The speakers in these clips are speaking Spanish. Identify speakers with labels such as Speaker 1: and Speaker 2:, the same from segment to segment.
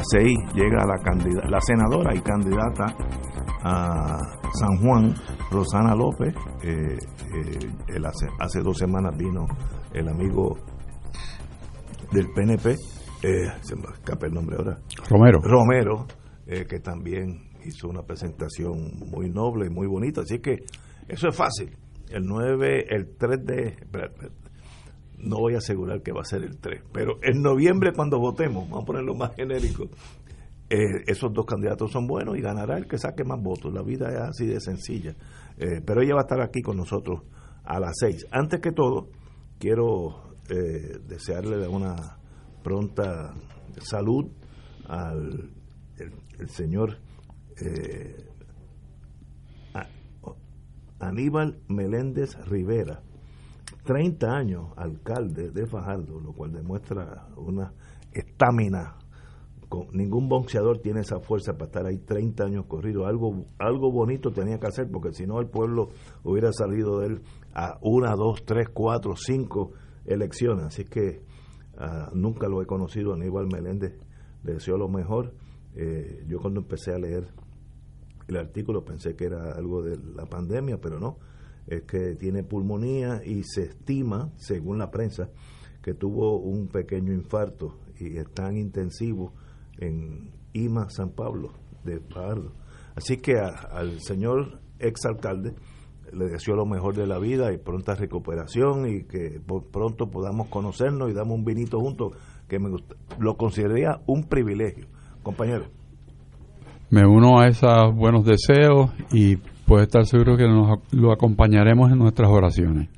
Speaker 1: Las 6 llega la, la senadora y candidata a San Juan, Rosana López. Eh, eh, hace, hace, dos semanas vino el amigo del PNP, eh, se me escapa el nombre ahora.
Speaker 2: Romero.
Speaker 1: Romero, que también hizo una presentación muy noble y muy bonita. Así que eso es fácil. El 9, el 3 de no voy a asegurar que va a ser el 3, pero en noviembre cuando votemos, vamos a ponerlo más genérico, eh, esos dos candidatos son buenos y ganará el que saque más votos. La vida es así de sencilla. Eh, pero ella va a estar aquí con nosotros a las 6. Antes que todo, quiero eh, desearle una pronta salud al señor Aníbal Meléndez Rivera 30 años alcalde de Fajardo, lo cual demuestra una estamina. Ningún boxeador tiene esa fuerza para estar ahí 30 años corrido. Algo, algo bonito tenía que hacer, porque si no el pueblo hubiera salido de él a una, dos, tres, cuatro, cinco elecciones. Así que ah, nunca lo he conocido. Aníbal Meléndez le deseo lo mejor. Eh, yo cuando empecé a leer el artículo pensé que era algo de la pandemia, pero no es que tiene pulmonía y se estima, según la prensa, que tuvo un pequeño infarto y está en intensivo en IMA San Pablo de Pardo. Así que al señor exalcalde le deseo lo mejor de la vida y pronta recuperación y que pronto podamos conocernos y damos un vinito juntos, que me lo consideraría un privilegio. Compañero.
Speaker 2: Me uno a esos buenos deseos y puede estar seguro que nos lo acompañaremos en nuestras oraciones.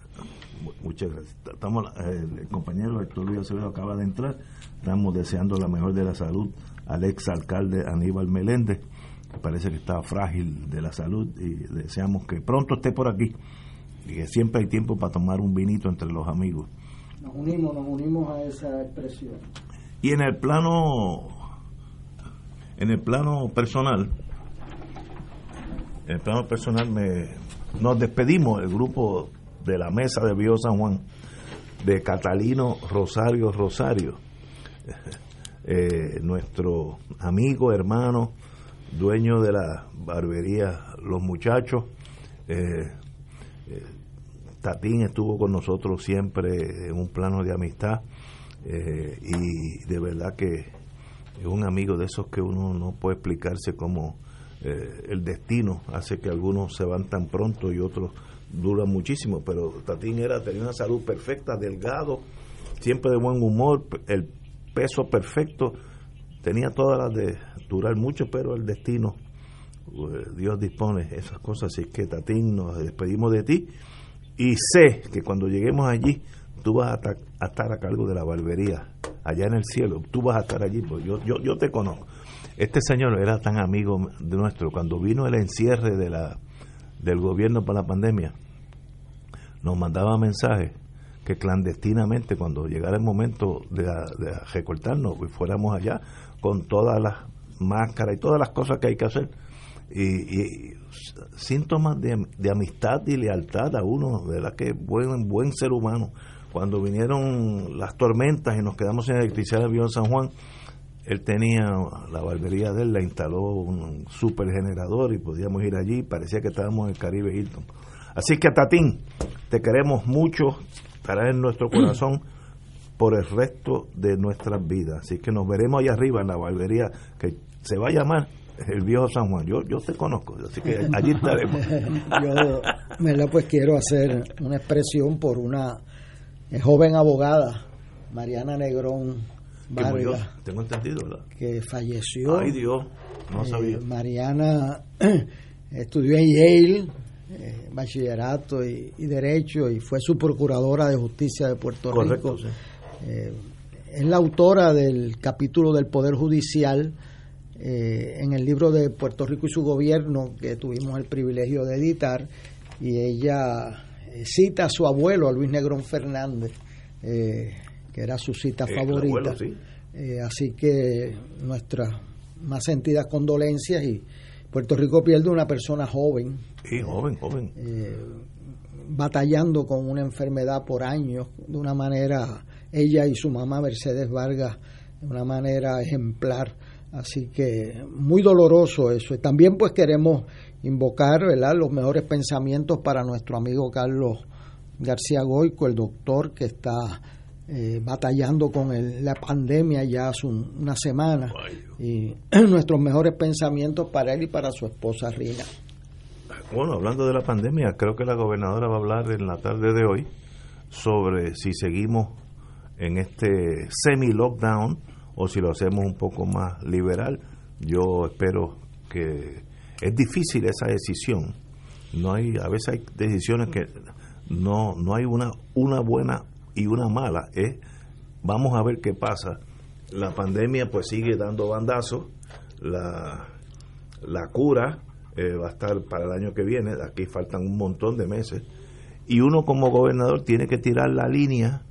Speaker 1: Muchas gracias. Estamos, eh, el compañero Héctor Luis Acevedo acaba de entrar. Estamos deseando la mejor de la salud al ex alcalde Aníbal Meléndez, que parece que está frágil de la salud y deseamos que pronto esté por aquí y que siempre hay tiempo para tomar un vinito entre los amigos.
Speaker 3: Nos unimos, nos unimos a esa expresión.
Speaker 1: Y en el plano en el plano personal, en el plano personal me, nos despedimos el grupo de la mesa de Bio San Juan de Catalino Rosario Rosario, eh, nuestro amigo, hermano, dueño de la barbería Los Muchachos. Eh, eh, Tatín estuvo con nosotros siempre en un plano de amistad y de verdad que es un amigo de esos que uno no puede explicarse cómo eh, el destino hace que algunos se van tan pronto y otros duran muchísimo, pero Tatín era tenía una salud perfecta, delgado, siempre de buen humor, el peso perfecto, tenía todas las de durar mucho, pero el destino, eh, Dios dispone esas cosas, así que Tatín, nos despedimos de ti y sé que cuando lleguemos allí tú vas a, estar a cargo de la barbería allá en el cielo, tú vas a estar allí, porque yo, yo, yo te conozco este señor era tan amigo de nuestro, cuando vino el encierre de la, del gobierno para la pandemia, nos mandaba mensajes que clandestinamente cuando llegara el momento de, recortarnos, pues fuéramos allá con todas las máscaras y todas las cosas que hay que hacer. Y, síntomas de, de, amistad y lealtad a uno, ¿verdad? Que buen, buen ser humano. Cuando vinieron las tormentas y nos quedamos en electricidad de Avión San Juan, él tenía la barbería de él, la instaló un supergenerador y podíamos ir allí, parecía que estábamos en el Caribe Hilton. Así que Tatín, te queremos mucho, estarás en nuestro corazón por el resto de nuestras vidas. Así que nos veremos allá arriba en la barbería que se va a llamar el viejo San Juan. Yo, yo te conozco, así que allí estaremos.
Speaker 3: yo, pues quiero hacer una expresión por una eh, joven abogada, Mariana Negrón Vargas,
Speaker 1: tengo entendido, ¿verdad?
Speaker 3: que falleció.
Speaker 1: Ay Dios, no
Speaker 3: Eh,
Speaker 1: sabía.
Speaker 3: Mariana estudió en Yale, eh, bachillerato y, y derecho, y fue su procuradora de justicia de Puerto
Speaker 1: Correcto,
Speaker 3: Rico.
Speaker 1: sí.
Speaker 3: Eh, es la autora del capítulo del Poder Judicial en el libro de Puerto Rico y su gobierno que tuvimos el privilegio de editar y ella cita a su abuelo, a Luis Negrón Fernández, eh, que era su cita
Speaker 1: Eh,
Speaker 3: favorita.
Speaker 1: abuelo, sí.
Speaker 3: Eh, así que nuestras más sentidas condolencias y Puerto Rico pierde una persona joven
Speaker 1: Sí, joven, joven.
Speaker 3: eh, batallando con una enfermedad por años de una manera ella y su mamá Mercedes Vargas de una manera ejemplar así que muy doloroso eso y también pues queremos invocar ¿verdad? los mejores pensamientos para nuestro amigo Carlos García Goico el doctor que está eh, batallando con el- la pandemia ya hace un- una semana y nuestros mejores pensamientos para él y para su esposa Rina
Speaker 1: Bueno, hablando de la pandemia, creo que la gobernadora va a hablar en la tarde de hoy sobre si seguimos en este semi-lockdown o si lo hacemos un poco más liberal. Yo espero que es difícil esa decisión. No hay, a veces hay decisiones que no, no hay una, una buena y una mala. Es, vamos a ver qué pasa. La pandemia pues sigue dando bandazos. La, la cura eh, va a estar para el año que viene, aquí faltan un montón de meses, y uno como gobernador tiene que tirar la línea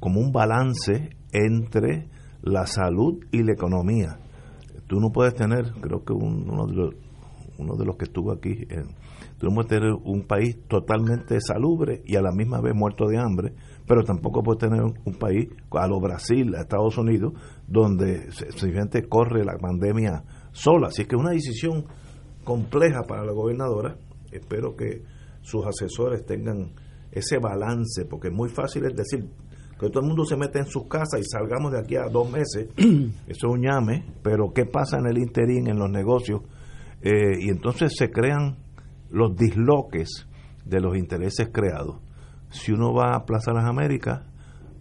Speaker 1: como un balance entre la salud y la economía. Tú no puedes tener, creo que un- uno, de los, uno de los que estuvo aquí, en- puedes tener un país totalmente salubre y a la misma vez muerto de hambre, pero tampoco puedes tener un, país a lo Brasil, a Estados Unidos, donde simplemente corre la pandemia sola. Así que es una decisión compleja para la gobernadora. Espero que sus asesores tengan ese balance, porque es muy fácil es decir que todo el mundo se mete en sus casas y salgamos de aquí a dos meses. Eso es un llame, pero ¿qué pasa en el interín, en los negocios? Eh, y entonces se crean los disloques de los intereses creados. Si uno va a Plaza Las Américas,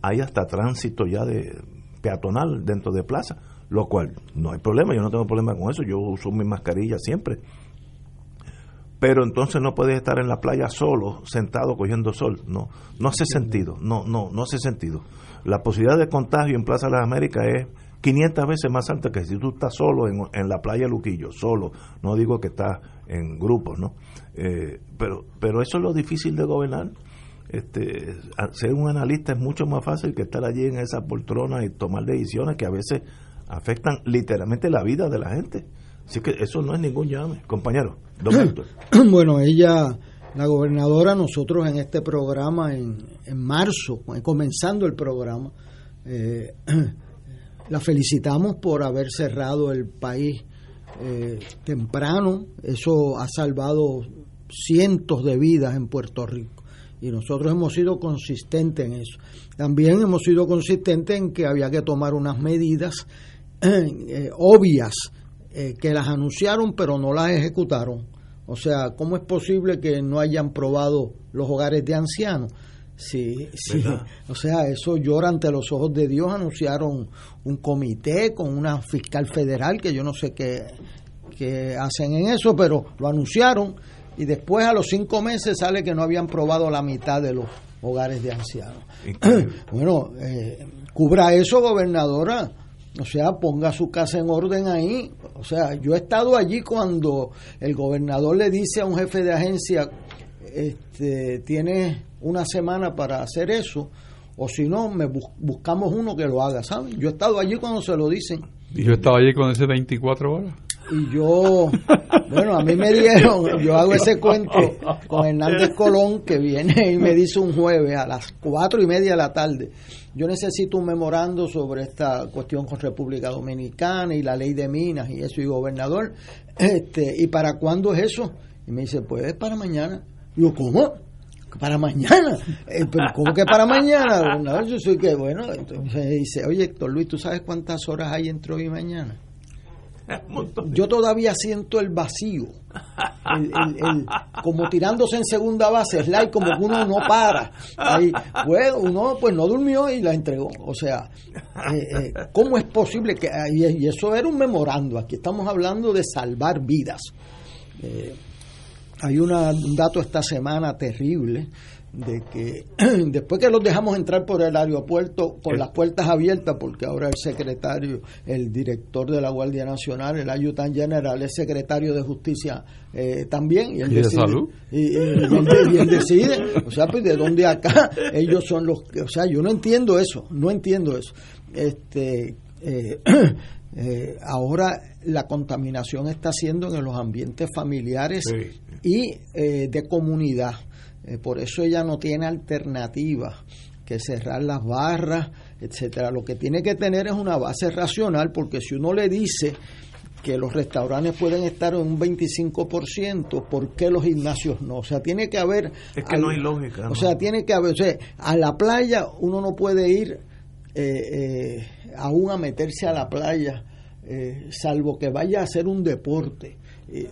Speaker 1: hay hasta tránsito ya de peatonal dentro de plaza, lo cual no hay problema, yo no tengo problema con eso, yo uso mi mascarilla siempre. Pero entonces no puedes estar en la playa solo, sentado cogiendo sol, no, no hace sentido, no, no, no hace sentido. La posibilidad de contagio en Plaza de las Américas es 500 veces más alta que si tú estás solo en, en la playa Luquillo, solo, no digo que estás en grupos, ¿no? Eh, pero, pero eso es lo difícil de gobernar. Este, ser un analista es mucho más fácil que estar allí en esa poltrona y tomar decisiones que a veces afectan literalmente la vida de la gente. Así que eso no es ningún llame, compañero. Don.
Speaker 3: Bueno, ella, la gobernadora, nosotros en este programa, en, en marzo, comenzando el programa, eh, la felicitamos por haber cerrado el país eh, temprano. Eso ha salvado cientos de vidas en Puerto Rico. Y nosotros hemos sido consistentes en eso. También hemos sido consistentes en que había que tomar unas medidas eh, obvias eh, que las anunciaron pero no las ejecutaron. O sea, ¿cómo es posible que no hayan probado los hogares de ancianos? Sí, sí.
Speaker 1: ¿Verdad?
Speaker 3: O sea, eso llora ante los ojos de Dios. Anunciaron un comité con una fiscal federal que yo no sé qué, qué hacen en eso, pero lo anunciaron y después a los cinco meses sale que no habían probado la mitad de los hogares de ancianos.
Speaker 1: Increíble.
Speaker 3: Bueno, eh, cubra eso, gobernadora. O sea, ponga su casa en orden ahí. O sea, yo he estado allí cuando el gobernador le dice a un jefe de agencia, este, tienes una semana para hacer eso, o si no, me bus- buscamos uno que lo haga, ¿saben? Yo he estado allí cuando se lo dicen.
Speaker 2: Y yo estaba allí con ese 24 horas.
Speaker 3: y yo, bueno, a mí me dieron, yo hago ese cuento con Hernández Colón que viene y me dice un jueves a las cuatro y media de la tarde, yo necesito un memorando sobre esta cuestión con República Dominicana y la ley de minas y eso y gobernador, este, ¿y para cuándo es eso? Y me dice, pues es para mañana. Y yo, ¿cómo? Para mañana. Eh, pero ¿cómo que para mañana? Gobernador, yo soy que, bueno, entonces dice, oye, Héctor Luis, ¿tú sabes cuántas horas hay entre hoy y mañana? Yo todavía siento el vacío, como tirándose en segunda base, slide, como que uno no para. Ahí, bueno, uno pues no durmió y la entregó. O sea, eh, eh, ¿cómo es posible que.? Y eso era un memorando. Aquí estamos hablando de salvar vidas. Eh, hay una, un dato esta semana terrible de que después que los dejamos entrar por el aeropuerto con las puertas abiertas, porque ahora el secretario, el director de la Guardia Nacional, el ayudante general, es secretario de Justicia eh, también.
Speaker 2: Y, él decide, de salud?
Speaker 3: Y, él, decide, o sea, pues de dónde acá ellos son los que, o sea, yo no entiendo eso, no entiendo eso. Este, eh, eh, ahora la contaminación está siendo en los ambientes familiares y de comunidad eh, por eso ella no tiene alternativa que cerrar las barras, etcétera. Lo que tiene que tener es una base racional, porque si uno le dice que los restaurantes pueden estar en un 25%, ¿por qué los gimnasios no? O sea, tiene que haber...
Speaker 1: Es que no hay lógica.
Speaker 3: O sea, tiene que haber... O sea, a la playa uno no puede ir eh, eh, aún a meterse a la playa, salvo que vaya a hacer un deporte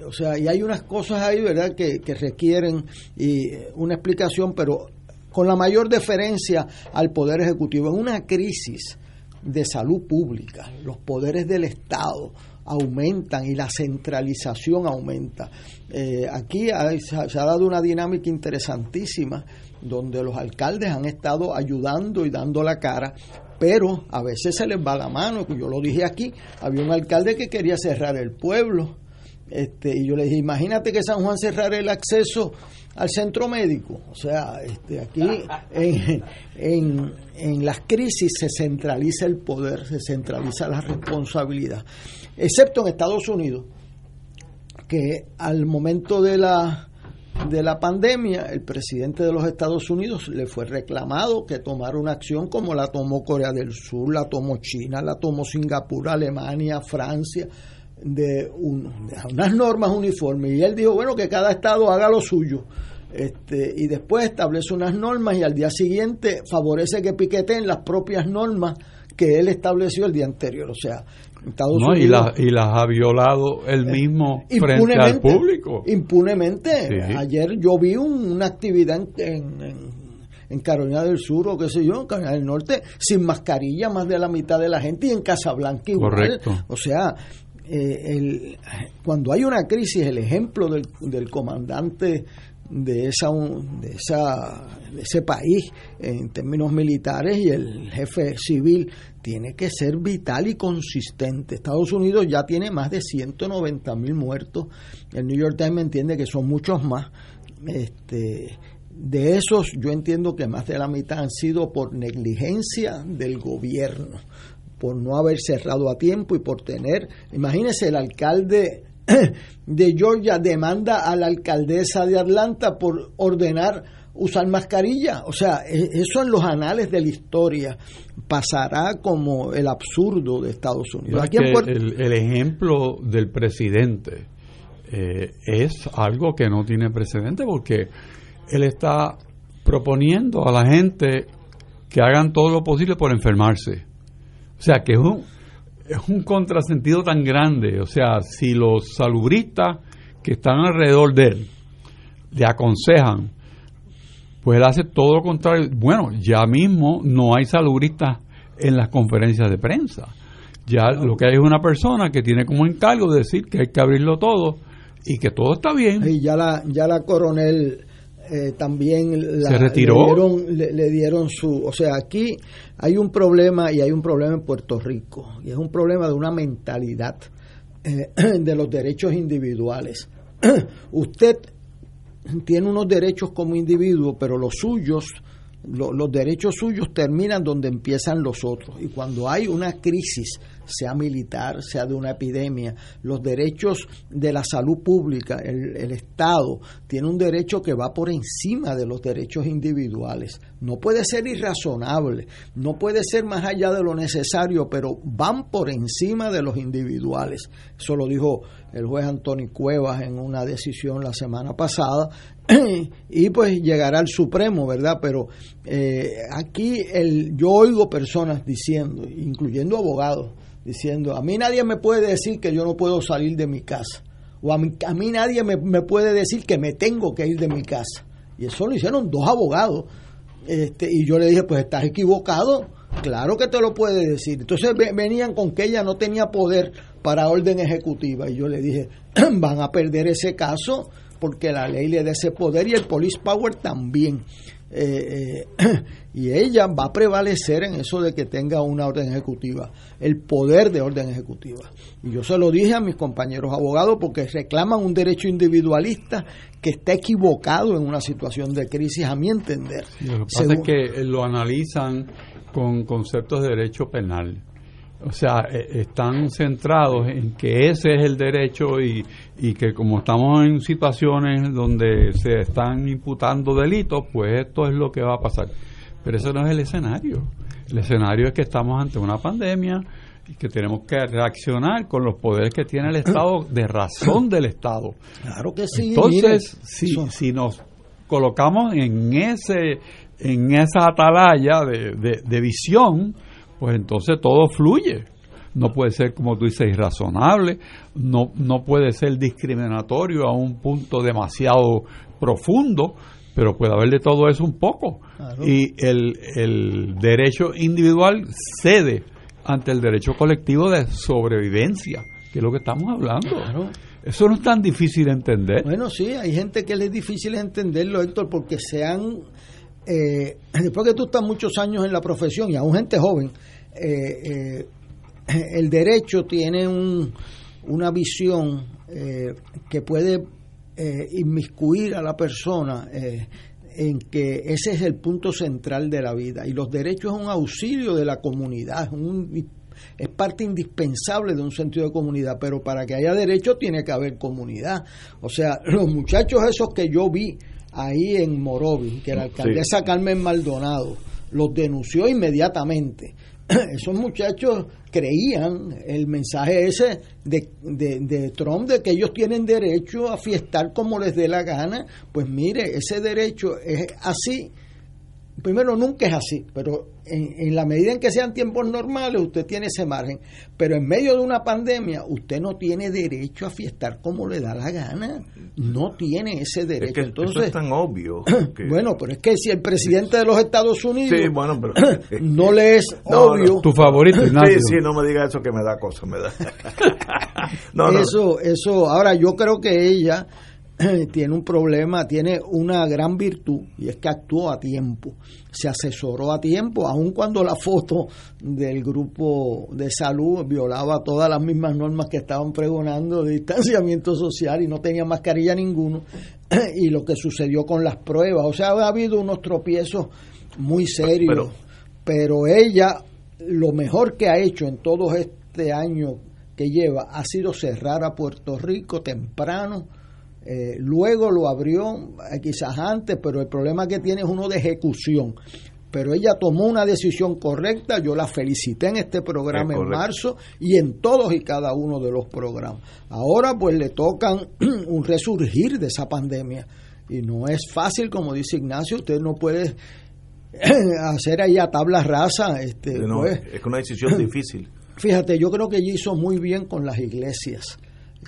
Speaker 3: o sea, y hay unas cosas ahí, ¿verdad?, que, requieren y una explicación, pero con la mayor deferencia al Poder Ejecutivo. En una crisis de salud pública, los poderes del Estado aumentan y la centralización aumenta. Eh, aquí se ha dado una dinámica interesantísima donde los alcaldes han estado ayudando y dando la cara, pero a veces se les va la mano, yo lo dije aquí, había un alcalde que quería cerrar el pueblo este, y yo le dije, imagínate que San Juan cerrara el acceso al centro médico. O sea, este, aquí en, en, las crisis se centraliza el poder, se centraliza la responsabilidad. Excepto en Estados Unidos, que al momento de la, de la pandemia, el presidente de los Estados Unidos le fue reclamado que tomara una acción como la tomó Corea del Sur, la tomó China, la tomó Singapur, Alemania, Francia de, unas normas uniformes y él dijo, bueno, que cada estado haga lo suyo. Este, y después establece unas normas y al día siguiente favorece que piqueten las propias normas que él estableció el día anterior. O sea,
Speaker 2: Estados Unidos, y, las y las ha violado él eh, mismo frente al público.
Speaker 3: Impunemente. Ayer yo vi una actividad en, en, Carolina del Sur o qué sé yo, en Carolina del Norte, sin mascarilla más de la mitad de la gente y en Casablanca igual. Correcto. O sea, eh, el, cuando hay una crisis, el ejemplo del, del comandante de, esa, de, esa, de ese país en términos militares y el jefe civil tiene que ser vital y consistente. Estados Unidos ya tiene más de 190 mil muertos. El New York Times entiende que son muchos más. Este, de esos yo entiendo que más de la mitad han sido por negligencia del gobierno por no haber cerrado a tiempo y por tener, imagínese el alcalde de Georgia demanda a la alcaldesa de Atlanta por ordenar usar mascarilla. O sea, e, eso en los anales de la historia pasará como el absurdo de Estados Unidos.
Speaker 2: el, ejemplo del presidente eh, es algo que no tiene precedente porque él está proponiendo a la gente que hagan todo lo posible por enfermarse. O sea, que es un, es un contrasentido tan grande. O sea, si los salubristas que están alrededor de él le aconsejan, pues él hace todo lo contrario. Bueno, ya mismo no hay salubristas en las conferencias de prensa. Ya lo que hay es una persona que tiene como encargo de decir que hay que abrirlo todo y que todo está bien.
Speaker 3: Y ya la, ya la coronel eh, también
Speaker 2: la, retiró.
Speaker 3: Le dieron, su... O sea, aquí hay un problema y hay un problema en Puerto Rico. Y es un problema de una mentalidad eh, de los derechos individuales. Usted tiene unos derechos como individuo, pero los suyos, los derechos suyos terminan donde empiezan los otros. Y cuando hay una crisis sea militar, sea de una epidemia. Los derechos de la salud pública, el, Estado tiene un derecho que va por encima de los derechos individuales. No puede ser irrazonable, no puede ser más allá de lo necesario, pero van por encima de los individuales. Eso lo dijo el juez Antonio Cuevas en una decisión la semana pasada y pues llegará al Supremo, ¿verdad? Pero eh, aquí el, yo oigo personas diciendo, incluyendo abogados, diciendo, a mí nadie me puede decir que yo no puedo salir de mi casa, o a mí, a mí nadie me, me puede decir que me tengo que ir de mi casa. Y eso lo hicieron dos abogados. Este, y yo le dije, pues estás equivocado, claro que te lo puede decir. Entonces venían con que ella no tenía poder para orden ejecutiva. Y yo le dije, van a perder ese caso porque la ley le da ese poder y el police power también. Eh, eh, y ella va a prevalecer en eso de que tenga una orden ejecutiva, el poder de orden ejecutiva. Y yo se lo dije a mis compañeros abogados porque reclaman un derecho individualista que está equivocado en una situación de crisis, a mi entender.
Speaker 2: Lo que pasa es que lo analizan con conceptos de derecho penal. O sea, e, están centrados en que ese es el derecho y, y, que como estamos en situaciones donde se están imputando delitos, pues esto es lo que va a pasar. Pero eso no es el escenario. El escenario es que estamos ante una pandemia y que tenemos que reaccionar con los poderes que tiene el Estado de razón del Estado.
Speaker 3: Claro que sí.
Speaker 2: Entonces, si, si nos colocamos en ese en esa atalaya de, de, de visión, pues entonces todo fluye. No puede ser, como tú dices, irrazonable, no, no puede ser discriminatorio a un punto demasiado profundo, pero puede haber de todo eso un poco. Claro. Y el, el derecho individual cede ante el derecho colectivo de sobrevivencia, que es lo que estamos hablando. Claro. Eso no es tan difícil de entender.
Speaker 3: Bueno, sí, hay gente que le es difícil entenderlo, Héctor, porque se han eh, después que tú estás muchos años en la profesión y aún gente joven, eh, eh, el derecho tiene un, una visión eh, que puede eh, inmiscuir a la persona en que ese es el punto central de la vida y los derechos es un auxilio de la comunidad, es, un, es parte indispensable de un sentido de comunidad, pero para que haya derecho tiene que haber comunidad. O sea, los muchachos esos que yo vi, ahí en Morovi, que la alcaldesa sí. Carmen Maldonado los denunció inmediatamente. Esos muchachos creían el mensaje ese de, de, de, Trump de que ellos tienen derecho a fiestar como les dé la gana. Pues mire, ese derecho es así. Primero, nunca es así, pero en, en, la medida en que sean tiempos normales, usted tiene ese margen. Pero en medio de una pandemia, usted no tiene derecho a fiestar como le da la gana. No tiene ese derecho.
Speaker 1: Es que
Speaker 3: Entonces,
Speaker 1: eso es tan obvio.
Speaker 3: Que... bueno, pero es que si el presidente de los Estados Unidos
Speaker 1: sí, bueno, pero...
Speaker 3: no le es no, obvio.
Speaker 2: No. Tu favorito, Ignacio.
Speaker 1: Sí, sí, no me diga eso que me da cosa, me da.
Speaker 3: eso, eso. Ahora, yo creo que ella tiene un problema, tiene una gran virtud y es que actuó a tiempo, se asesoró a tiempo, aun cuando la foto del grupo de salud violaba todas las mismas normas que estaban pregonando de distanciamiento social y no tenía mascarilla ninguno, y lo que sucedió con las pruebas, o sea, ha habido unos tropiezos muy serios, pero, pero ella lo mejor que ha hecho en todo este año que lleva ha sido cerrar a Puerto Rico temprano, eh, luego lo abrió eh, quizás antes, pero el problema que tiene es uno de ejecución. Pero ella tomó una decisión correcta, yo la felicité en este programa en marzo y en todos y cada uno de los programas. Ahora pues le tocan un resurgir de esa pandemia y no es fácil, como dice Ignacio, usted no puede hacer ahí a tabla rasa. Este,
Speaker 1: no,
Speaker 3: pues,
Speaker 1: es una decisión difícil.
Speaker 3: Fíjate, yo creo que ella hizo muy bien con las iglesias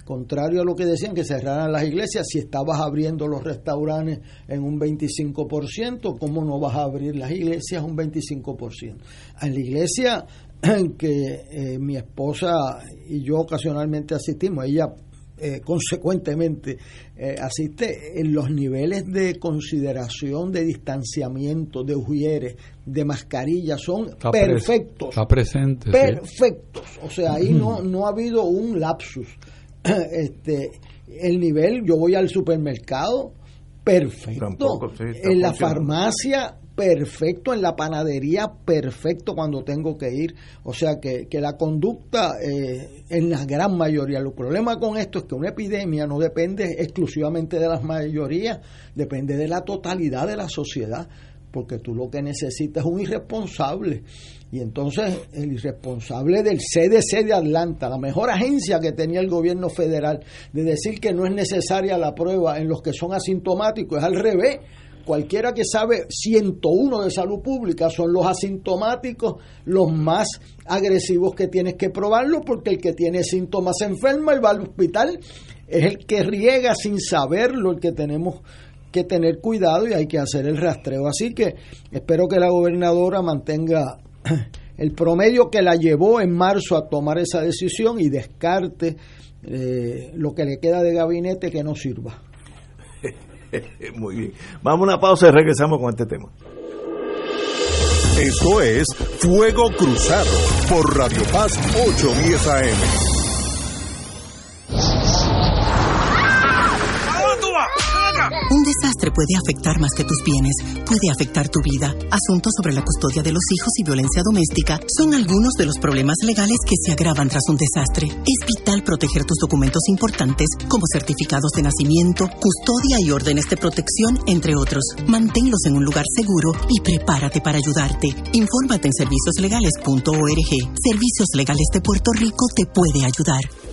Speaker 3: contrario a lo que decían que cerraran las iglesias, si estabas abriendo los restaurantes en un 25%, ¿cómo no vas a abrir las iglesias un 25%? En la iglesia en que eh, mi esposa y yo ocasionalmente asistimos, ella eh, consecuentemente eh, asiste en los niveles de consideración, de distanciamiento, de ujieres, de mascarilla, son
Speaker 2: está
Speaker 3: perfectos.
Speaker 2: Está presente.
Speaker 3: Perfectos. Sí. O sea, ahí no, no ha habido un lapsus este el nivel, yo voy al supermercado, perfecto.
Speaker 1: Tampoco, sí,
Speaker 3: en la farmacia, perfecto, en la panadería perfecto cuando tengo que ir. O sea que, que la conducta eh, en la gran mayoría. El problema con esto es que una epidemia no depende exclusivamente de las mayorías, depende de la totalidad de la sociedad porque tú lo que necesitas es un irresponsable. Y entonces el irresponsable del CDC de Atlanta, la mejor agencia que tenía el gobierno federal, de decir que no es necesaria la prueba en los que son asintomáticos, es al revés. Cualquiera que sabe 101 de salud pública son los asintomáticos los más agresivos que tienes que probarlo porque el que tiene síntomas enferma y va al hospital. Es el que riega sin saberlo, el que tenemos que tener cuidado y hay que hacer el rastreo. Así que espero que la gobernadora mantenga el promedio que la llevó en marzo a tomar esa decisión y descarte eh, lo que le queda de gabinete que no sirva.
Speaker 1: Muy bien. Vamos a una pausa y regresamos con este tema.
Speaker 4: Esto es Fuego Cruzado por Radio Paz 810 AM.
Speaker 5: Un desastre puede afectar más que tus bienes, puede afectar tu vida. Asuntos sobre la custodia de los hijos y violencia doméstica son algunos de los problemas legales que se agravan tras un desastre. Es vital proteger tus documentos importantes como certificados de nacimiento, custodia y órdenes de protección, entre otros. Manténlos en un lugar seguro y prepárate para ayudarte. Infórmate en servicioslegales.org. Servicios Legales de Puerto Rico te puede ayudar.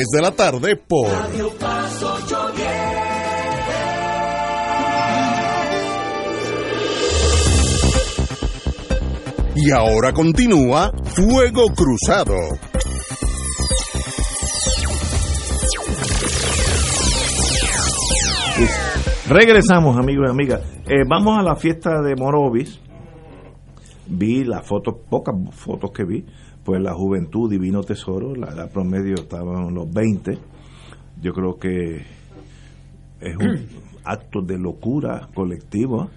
Speaker 4: de la tarde por Y ahora continúa Fuego Cruzado.
Speaker 1: Regresamos, amigos y amigas. Eh, vamos a la fiesta de Morovis. Vi las fotos, pocas fotos que vi, pues la juventud divino tesoro, la edad promedio estaba en los 20. Yo creo que es un acto de locura colectiva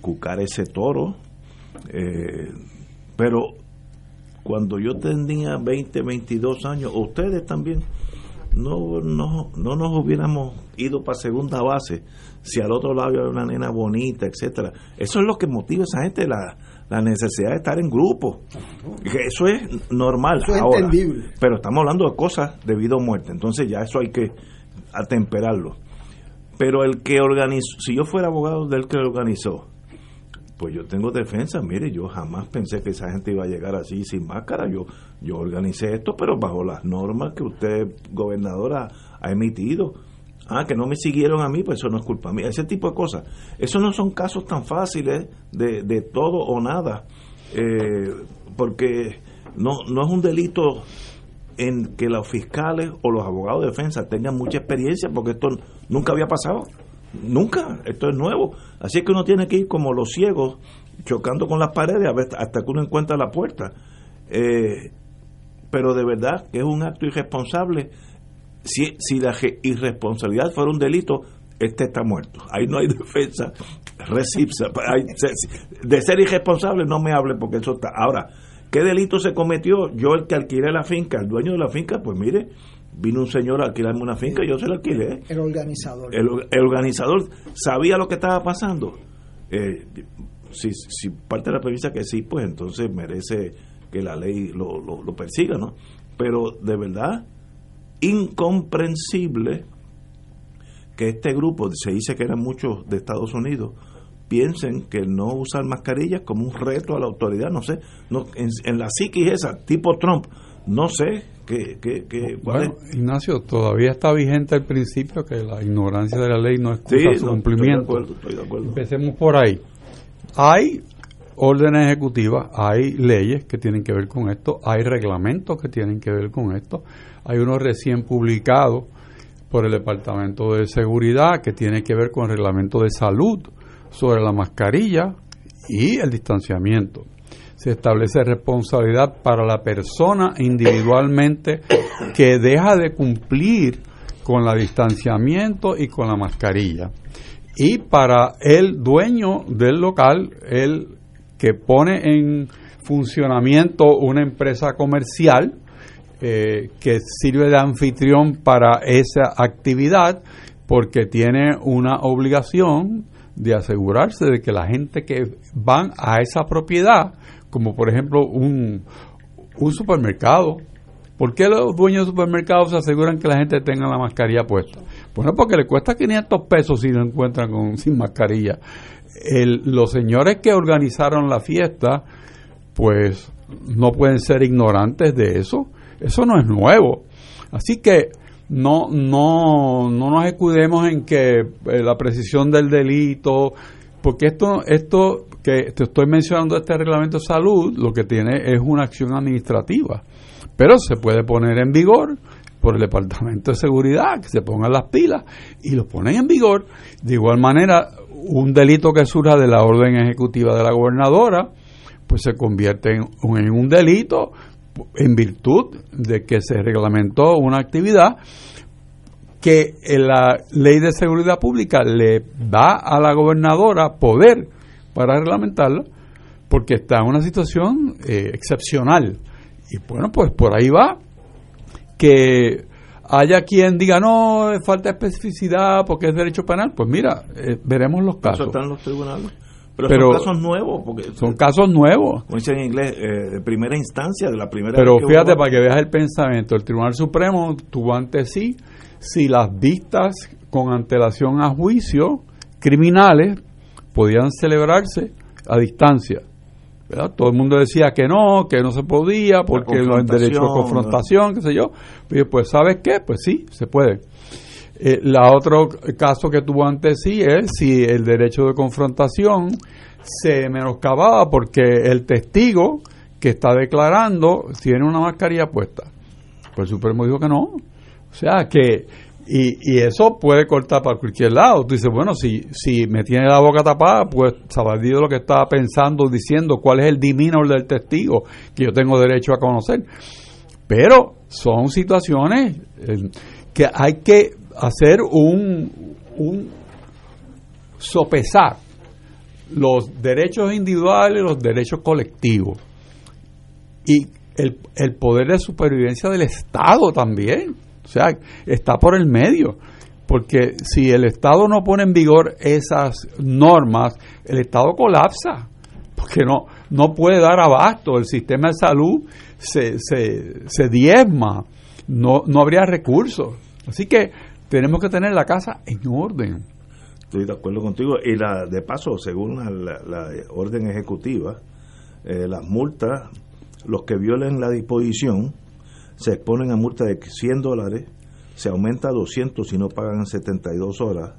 Speaker 1: cucar ese toro. Eh, pero cuando yo tenía 20, 22 años, ustedes también, no, no, no nos hubiéramos ido para segunda base si al otro lado había una nena bonita, etcétera. Eso es lo que motiva a esa gente, la, la necesidad de estar en grupo. Eso es normal ahora. Pero estamos hablando de cosas de vida o muerte. Entonces ya eso hay que atemperarlo. Pero el que organizó, si yo fuera abogado del que organizó, pues yo tengo defensa. Mire, yo jamás pensé que esa gente iba a llegar así sin máscara. Yo, yo organicé esto, pero bajo las normas que usted, gobernadora, ha emitido ah, que no me siguieron a mí, pues eso no es culpa mía. Ese tipo de cosas. Esos no son casos tan fáciles de, de todo o nada, eh, porque no, no es un delito en que los fiscales o los abogados de defensa tengan mucha experiencia, porque esto nunca había pasado. Nunca, esto es nuevo. Así que uno tiene que ir como los ciegos, chocando con las paredes hasta que uno encuentra la puerta. Eh, pero de verdad que es un acto irresponsable si, si la irresponsabilidad fuera un delito, este está muerto. Ahí no hay defensa. Recipsa. de ser irresponsable no me hable porque eso está. Ahora, ¿qué delito se cometió? Yo el que alquilé la finca, el dueño de la finca, pues mire, vino un señor a alquilarme una finca y yo se la alquilé.
Speaker 3: El organizador.
Speaker 1: El, organizador sabía lo que estaba pasando. Eh, si, si parte de la premisa que sí, pues entonces merece que la ley lo, lo, lo persiga, ¿no? Pero de verdad, incomprensible que este grupo, se dice que eran muchos de Estados Unidos, piensen que no usar mascarillas como un reto a la autoridad, no sé, no, en, la psiquis esa, tipo Trump, no sé qué... qué,
Speaker 2: bueno, Ignacio, todavía está vigente el principio que la ignorancia de la ley no excusa su cumplimiento. Empecemos por ahí. Hay órdenes ejecutivas, hay leyes que tienen que ver con esto, hay reglamentos que tienen que ver con esto, hay unos recién publicados por el Departamento de Seguridad que tiene que ver con el reglamento de salud sobre la mascarilla y el distanciamiento. Se establece responsabilidad para la persona individualmente que deja de cumplir con el distanciamiento y con la mascarilla. Y para el dueño del local, el que pone en funcionamiento una empresa comercial, eh, que sirve de anfitrión para esa actividad porque tiene una obligación de asegurarse de que la gente que van a esa propiedad, como por ejemplo un, un supermercado, ¿por qué los dueños de supermercados se aseguran que la gente tenga la mascarilla puesta? Bueno, porque le cuesta 500 pesos si lo encuentran con, sin mascarilla. Los señores que organizaron la fiesta, pues no pueden ser ignorantes de eso eso no es nuevo. Así que no, no, no nos escudemos en que eh, la precisión del delito, porque esto, esto que te estoy mencionando, este reglamento de salud, lo que tiene es una acción administrativa, pero se puede poner en vigor por el Departamento de Seguridad, que se pongan las pilas y lo ponen en vigor. De igual manera, un delito que surja de la orden ejecutiva de la gobernadora, pues se convierte en un delito en virtud de que se reglamentó una actividad que la ley de seguridad pública le da a la gobernadora poder para reglamentarla porque está en una situación eh, excepcional. Y bueno, pues por ahí va que haya quien diga no, falta especificidad porque es derecho penal. Pues mira, eh, veremos los casos.
Speaker 1: están los tribunales. Pero, son casos nuevos. Porque,
Speaker 2: son casos nuevos.
Speaker 1: Como dicen en inglés, eh, de primera instancia, de la primera
Speaker 2: Pero fíjate, para que veas el pensamiento, el Tribunal Supremo tuvo ante sí si las vistas con antelación a juicio criminales podían celebrarse a distancia. ¿verdad? Todo el mundo decía que no, que no se podía, porque no hay derecho a confrontación, qué sé yo. pues, ¿sabes qué? Pues sí, se puede. Eh, la otro caso que tuvo antes sí es si el derecho de confrontación se menoscababa porque el testigo que está declarando tiene una mascarilla puesta. Pues el Supremo dijo que no. O sea que, y, y eso puede cortar para cualquier lado. Tú dices, bueno, si, si me tiene la boca tapada, pues sabrá lo que estaba pensando, diciendo cuál es el diminor del testigo que yo tengo derecho a conocer. Pero son situaciones eh, que hay que hacer un, un sopesar los derechos individuales los derechos colectivos. Y el, el, poder de supervivencia del Estado también. O sea, está por el medio. Porque si el Estado no pone en vigor esas normas, el Estado colapsa. Porque no, no puede dar abasto. El sistema de salud se, se, se diezma. No, no habría recursos. Así que tenemos que tener la casa en orden.
Speaker 1: Estoy de acuerdo contigo. Y la de paso, según la, orden ejecutiva, eh, las multas, los que violen la disposición, se exponen a multa de 100 dólares, se aumenta a 200 si no pagan 72 horas,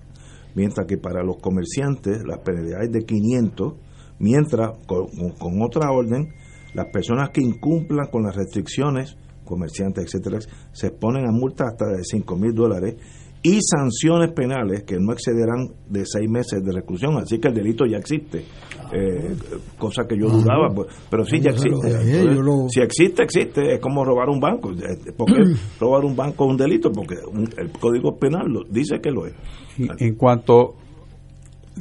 Speaker 1: mientras que para los comerciantes las penalidades de 500, mientras con, otra orden, las personas que incumplan con las restricciones, comerciantes, etcétera, se exponen a multas hasta de 5 mil dólares y sanciones penales que no excederán de seis meses de reclusión. Así que el delito ya existe, eh, cosa que yo dudaba, pues, pero sí ya existe. Si existe, existe. Es como robar un banco. Eh, porque robar un banco es un delito, porque el Código Penal lo, dice que lo es.
Speaker 2: en cuanto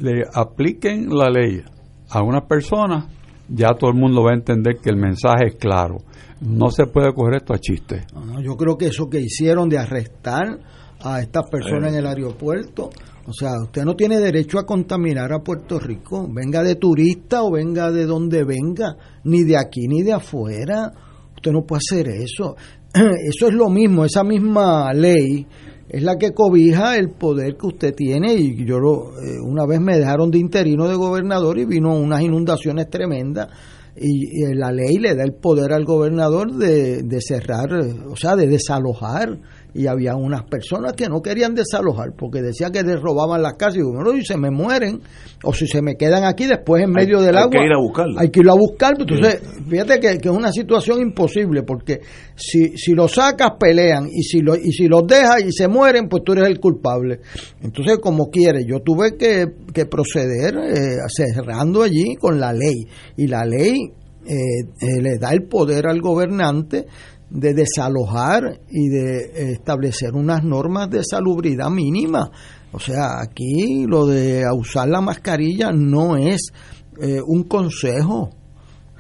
Speaker 2: le apliquen la ley a una persona, ya todo el mundo va a entender que el mensaje es claro. No se puede coger esto a chiste.
Speaker 3: yo creo que eso que hicieron de arrestar a estas personas en el aeropuerto. O sea, usted no tiene derecho a contaminar a Puerto Rico, venga de turista o venga de donde venga, ni de aquí ni de afuera. Usted no puede hacer eso. Eso es lo mismo, esa misma ley es la que cobija el poder que usted tiene y yo lo, eh, una vez me dejaron de interino de gobernador y vino unas inundaciones tremendas y, la ley le da el poder al gobernador de, de cerrar, o sea, de desalojar y había unas personas que no querían desalojar porque decía que les robaban las casas y bueno, y se me mueren o si se me quedan aquí después en medio del agua
Speaker 1: hay que ir a buscarlo
Speaker 3: hay que ir a buscar entonces fíjate que, que, es una situación imposible porque si, si los sacas pelean y si, lo, y si los dejas y se mueren pues tú eres el culpable. Entonces como quieres yo tuve que, que proceder eh, cerrando allí con la ley y la ley eh, eh, le da el poder al gobernante de desalojar y de establecer unas normas de salubridad mínima. O sea, aquí lo de usar la mascarilla no es eh, un consejo.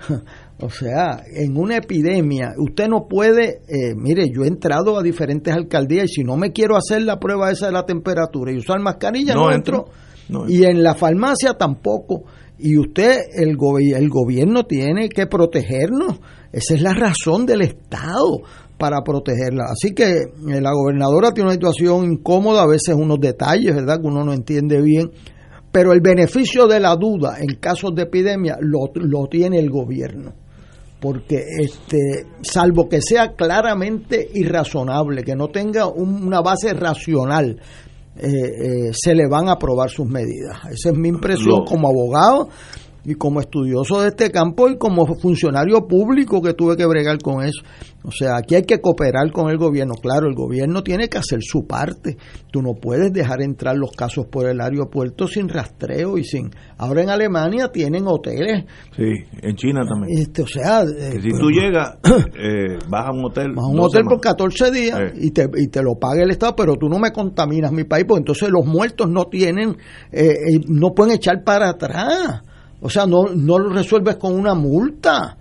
Speaker 3: O sea, en una epidemia, usted no puede, eh, mire, yo he entrado a diferentes alcaldías y si no me quiero hacer la prueba esa de la temperatura y usar mascarilla, no, entro. y en la farmacia tampoco. Y usted, el, el gobierno tiene que protegernos esa es la razón del Estado para protegerla. Así que eh, la gobernadora tiene una situación incómoda, a veces unos detalles, ¿verdad? Que uno no entiende bien, pero el beneficio de la duda en casos de epidemia lo, lo tiene el gobierno. Porque, este, salvo que sea claramente irrazonable, que no tenga una base racional, eh, eh, se le van a aprobar sus medidas. Esa es mi impresión como abogado y como estudioso de este campo y como funcionario público que tuve que bregar con eso. O sea, aquí hay que cooperar con el gobierno. Claro, el gobierno tiene que hacer su parte. Tú no puedes dejar entrar los casos por el aeropuerto sin rastreo y sin... Ahora en Alemania tienen hoteles.
Speaker 1: Sí, en China también.
Speaker 3: Este, o sea...
Speaker 1: Eh, si tú llegas, eh, vas a un hotel...
Speaker 3: Vas a un hotel por 14 días y, te, y te lo paga el Estado, pero tú no me contaminas mi país, porque entonces los muertos no tienen... Eh, no pueden echar para atrás. O sea, no, no lo resuelves con una multa.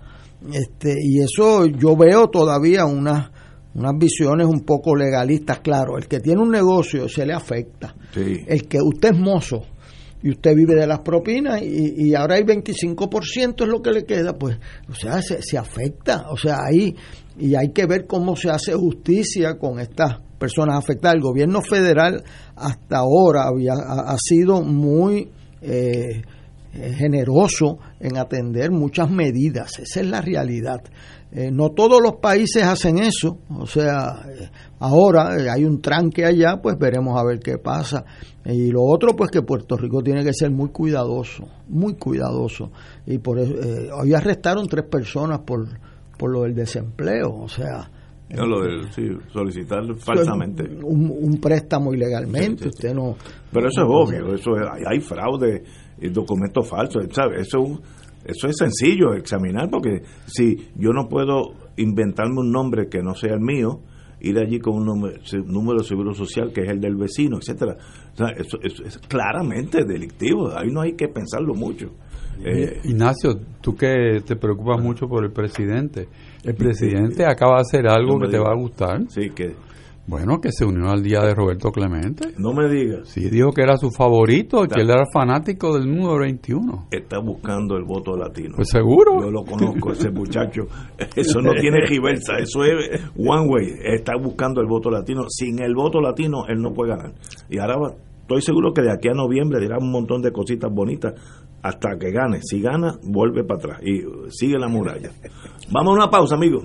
Speaker 3: Este, y eso yo veo todavía unas, unas visiones un poco legalistas. Claro, el que tiene un negocio se le afecta. El que usted es mozo y usted vive de las propinas y, y ahora hay 25% es lo que le queda, pues, o sea, se, se afecta. O sea, ahí, y hay que ver cómo se hace justicia con estas personas afectadas. El gobierno federal hasta ahora había, ha, sido muy... Eh, generoso en atender muchas medidas. Esa es la realidad. Eh, no todos los países hacen eso. O sea, eh, ahora hay un tranque allá, pues veremos a ver qué pasa. Y lo otro, pues que Puerto Rico tiene que ser muy cuidadoso, muy cuidadoso. Y por eso, hoy arrestaron tres personas por, por lo del desempleo. O sea,
Speaker 1: no, lo de solicitar falsamente.
Speaker 3: Un, préstamo ilegalmente, usted no...
Speaker 1: Pero eso es obvio, eso hay fraude documentos falsos, ¿sabes? Eso, eso es sencillo examinar porque si yo no puedo inventarme un nombre que no sea el mío, ir allí con un número, de seguro social que es el del vecino, etcétera. eso, es claramente delictivo, ahí no hay que pensarlo mucho.
Speaker 2: Eh, Ignacio, tú que te preocupas mucho por el presidente, el presidente acaba de hacer algo que te va a gustar.
Speaker 1: Sí, que
Speaker 2: bueno, que se unió al día de Roberto Clemente.
Speaker 1: No me digas.
Speaker 2: Sí, dijo que era su favorito, que él era fanático del número 21.
Speaker 1: Está buscando el voto latino.
Speaker 2: Pues seguro.
Speaker 1: Yo lo conozco, ese muchacho. Eso no tiene reversa, eso es one way. Está buscando el voto latino. Sin el voto latino, él no puede ganar. Y ahora estoy seguro que de aquí a noviembre dirá un montón de cositas bonitas hasta que gane. Si gana, vuelve para atrás y sigue la muralla. Vamos a una pausa, amigos.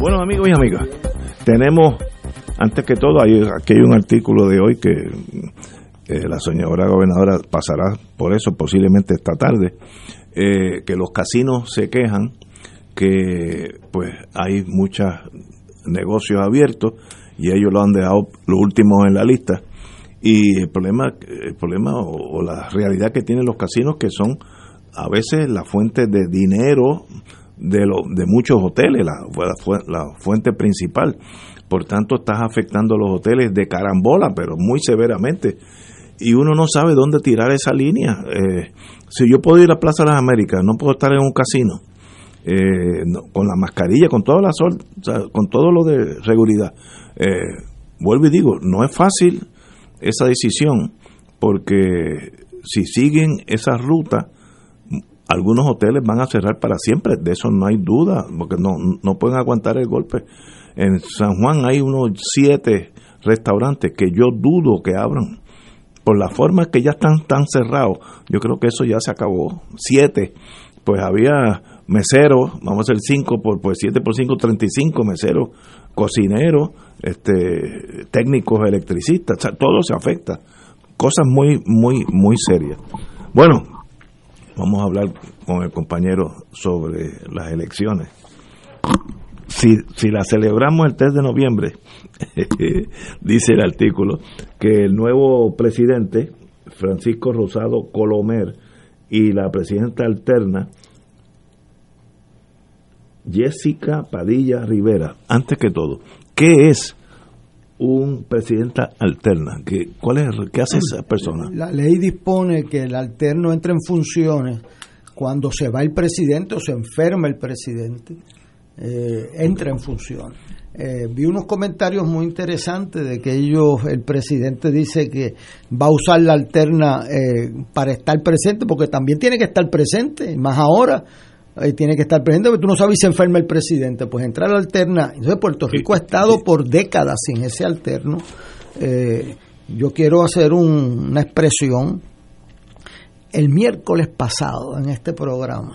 Speaker 1: Bueno, amigos y amigas, tenemos, antes que todo, hay, aquí hay un artículo de hoy que eh, la señora gobernadora pasará por eso posiblemente esta tarde, eh, que los casinos se quejan que pues hay muchos negocios abiertos y ellos lo han dejado los últimos en la lista. Y el problema el problema o, o la realidad que tienen los casinos que son a veces la fuente de dinero de, lo, de muchos hoteles, la, la fuente principal. Por tanto, estás afectando a los hoteles de carambola, pero muy severamente. Y uno no sabe dónde tirar esa línea. Eh, si yo puedo ir a Plaza de las Américas, no puedo estar en un casino. Eh, con la mascarilla, con toda la sol, con todo lo de seguridad. Eh, vuelvo y digo, no es fácil esa decisión, porque si siguen esa ruta, algunos hoteles van a cerrar para siempre, de eso no hay duda, porque no, no pueden aguantar el golpe. En San Juan hay unos siete restaurantes que yo dudo que abran. Por la forma que ya están tan cerrados, yo creo que eso ya se acabó. Siete, pues había meseros, vamos a hacer cinco por pues siete por cinco, treinta y cinco meseros, cocineros, este, técnicos electricistas, todo se afecta. Cosas muy, muy, muy serias. Bueno, vamos a hablar con el compañero sobre las elecciones. Si, si la celebramos el 3 de noviembre, dice el artículo, que el nuevo presidente, Francisco Rosado Colomer, y la presidenta alterna, Jessica Padilla Rivera, antes que todo, ¿qué es un presidenta alterna. ¿Qué, cuál es, ¿Qué hace esa persona?
Speaker 3: La ley dispone que el alterno entre en funciones cuando se va el presidente o se enferma el presidente, eh, entra en funciones. Eh, vi unos comentarios muy interesantes de que ellos, el presidente dice que va a usar la alterna eh, para estar presente, porque también tiene que estar presente, más ahora, tiene que estar presente porque tú no sabes si se enferma el presidente. Pues entrar la alterna. Entonces Puerto Rico ha estado por décadas sin ese alterno. Eh, yo quiero hacer una expresión. El miércoles pasado en este programa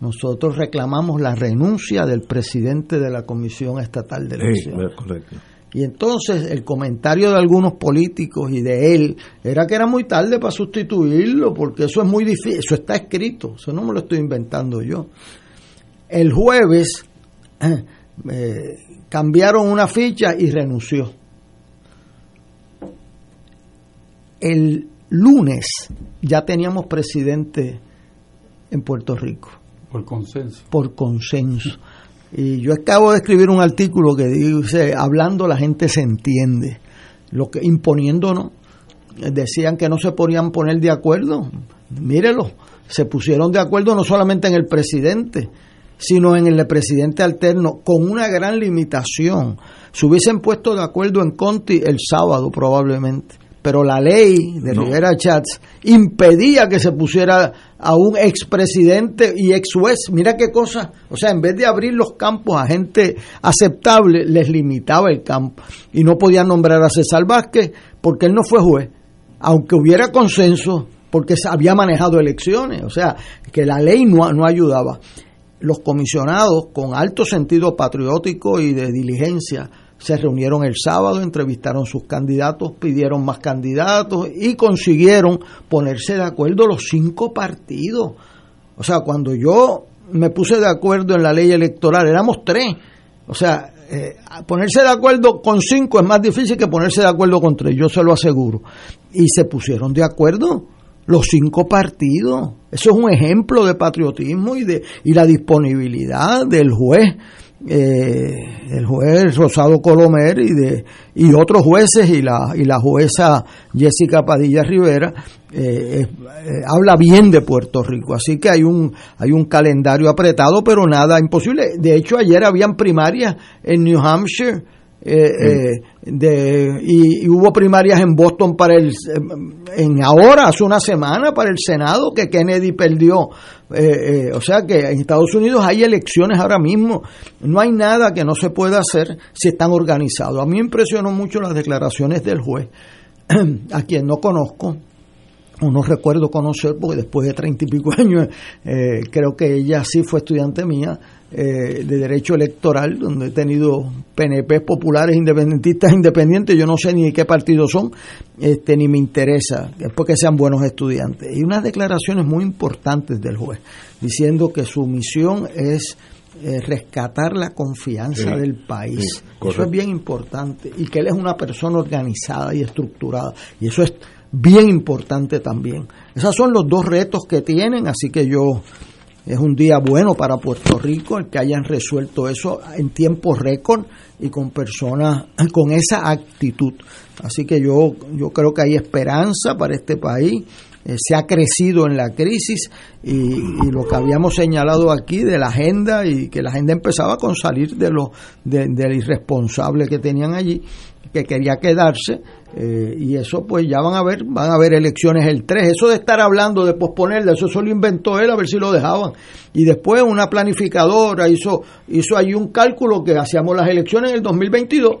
Speaker 3: nosotros reclamamos la renuncia del presidente de la Comisión Estatal de Elecciones.
Speaker 1: correcto.
Speaker 3: Y entonces el comentario de algunos políticos y de él era que era muy tarde para sustituirlo, porque eso es muy difícil, eso está escrito, eso no me lo estoy inventando yo. El jueves eh, cambiaron una ficha y renunció. El lunes ya teníamos presidente en Puerto Rico.
Speaker 2: Por consenso.
Speaker 3: Por consenso. Y yo acabo de escribir un artículo que dice, hablando la gente se entiende, lo que imponiendo no. Decían que no se podían poner de acuerdo. Mírelo, se pusieron de acuerdo no solamente en el presidente, sino en el presidente alterno, con una gran limitación. Se hubiesen puesto de acuerdo en Conti el sábado probablemente pero la ley de Rivera Chats impedía que se pusiera a un expresidente y ex juez. Mira qué cosa, o sea, en vez de abrir los campos a gente aceptable, les limitaba el campo. Y no podían nombrar a César Vázquez porque él no fue juez, aunque hubiera consenso, porque había manejado elecciones, o sea, que la ley no, no ayudaba. Los comisionados, con alto sentido patriótico y de diligencia, se reunieron el sábado, entrevistaron sus candidatos, pidieron más candidatos y consiguieron ponerse de acuerdo los cinco partidos. O sea, cuando yo me puse de acuerdo en la ley electoral, éramos tres. O sea, eh, ponerse de acuerdo con cinco es más difícil que ponerse de acuerdo con tres, yo se lo aseguro. Y se pusieron de acuerdo los cinco partidos. Eso es un ejemplo de patriotismo y de y la disponibilidad del juez eh, el juez Rosado Colomer y de y otros jueces y la y la jueza Jessica Padilla Rivera eh, eh, habla bien de Puerto Rico. Así que hay un hay un calendario apretado pero nada imposible. De hecho ayer habían primarias en New Hampshire eh, eh, de, y, hubo primarias en Boston para el en ahora hace una semana para el Senado que Kennedy perdió. Eh, o sea que en Estados Unidos hay elecciones ahora mismo. No hay nada que no se pueda hacer si están organizados. A mí impresionó mucho las declaraciones del juez a quien no conozco. O no recuerdo conocer porque después de treinta y pico años creo que ella sí fue estudiante mía eh, de derecho electoral, donde he tenido PNP populares, independentistas, independientes, yo no sé ni de qué partido son, este, ni me interesa, es porque sean buenos estudiantes. Y unas declaraciones muy importantes del juez, diciendo que su misión es eh, rescatar la confianza del país. eso es bien importante. Y que él es una persona organizada y estructurada. Y eso es bien importante también. Esos son los dos retos que tienen, así que yo es un día bueno para Puerto Rico el que hayan resuelto eso en tiempo récord y con personas con esa actitud. Así que yo, yo creo que hay esperanza para este país. Eh, se ha crecido en la crisis y, lo que habíamos señalado aquí de la agenda y que la agenda empezaba con salir de lo de, del irresponsable que tenían allí que quería quedarse eh, y eso pues ya van a ver, van a haber elecciones el 3. Eso de estar hablando de posponerla, eso solo inventó él a ver si lo dejaban. Y después una planificadora hizo, hizo ahí un cálculo que hacíamos las elecciones en el 2022.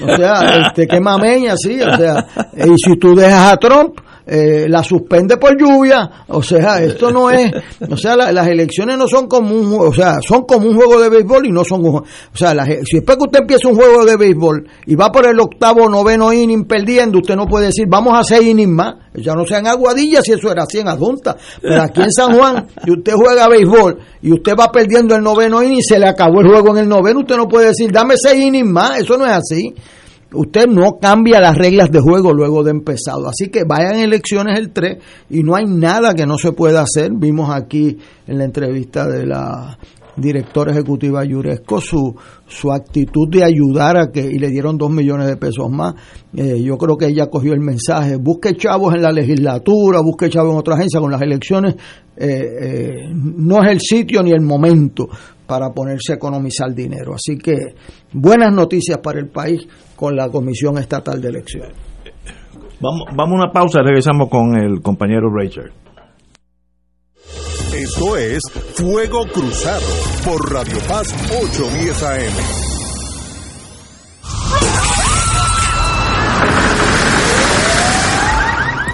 Speaker 3: O sea, este, qué mameña, sí. O sea, y si tú dejas a Trump, eh, la suspende por lluvia, o sea, esto no es, o sea, las elecciones no son como un, o sea, son como un juego de béisbol y no son, o sea, si después que usted empieza un juego de béisbol y va por el octavo, noveno inning perdiendo, usted no puede decir, vamos a seis innings más, ya no sean aguadillas si eso era así en adjunta, pero aquí en San Juan, y usted juega béisbol y usted va perdiendo el noveno inning y se le acabó el juego en el noveno, usted no puede decir, dame seis innings más, eso no es así usted no cambia las reglas de juego luego de empezado. Así que vayan elecciones el 3 y no hay nada que no se pueda hacer. Vimos aquí en la entrevista de la directora ejecutiva Yuresco su, su actitud de ayudar a que y le dieron dos millones de pesos más. Eh, yo creo que ella cogió el mensaje, busque chavos en la legislatura, busque chavos en otra agencia con las elecciones. Eh, eh, no es el sitio ni el momento para ponerse a economizar dinero. Así que buenas noticias para el país con la Comisión Estatal de Elecciones.
Speaker 1: Vamos, vamos a una pausa y regresamos con el compañero Richard.
Speaker 4: Esto es Fuego Cruzado por Radio Paz 810 AM.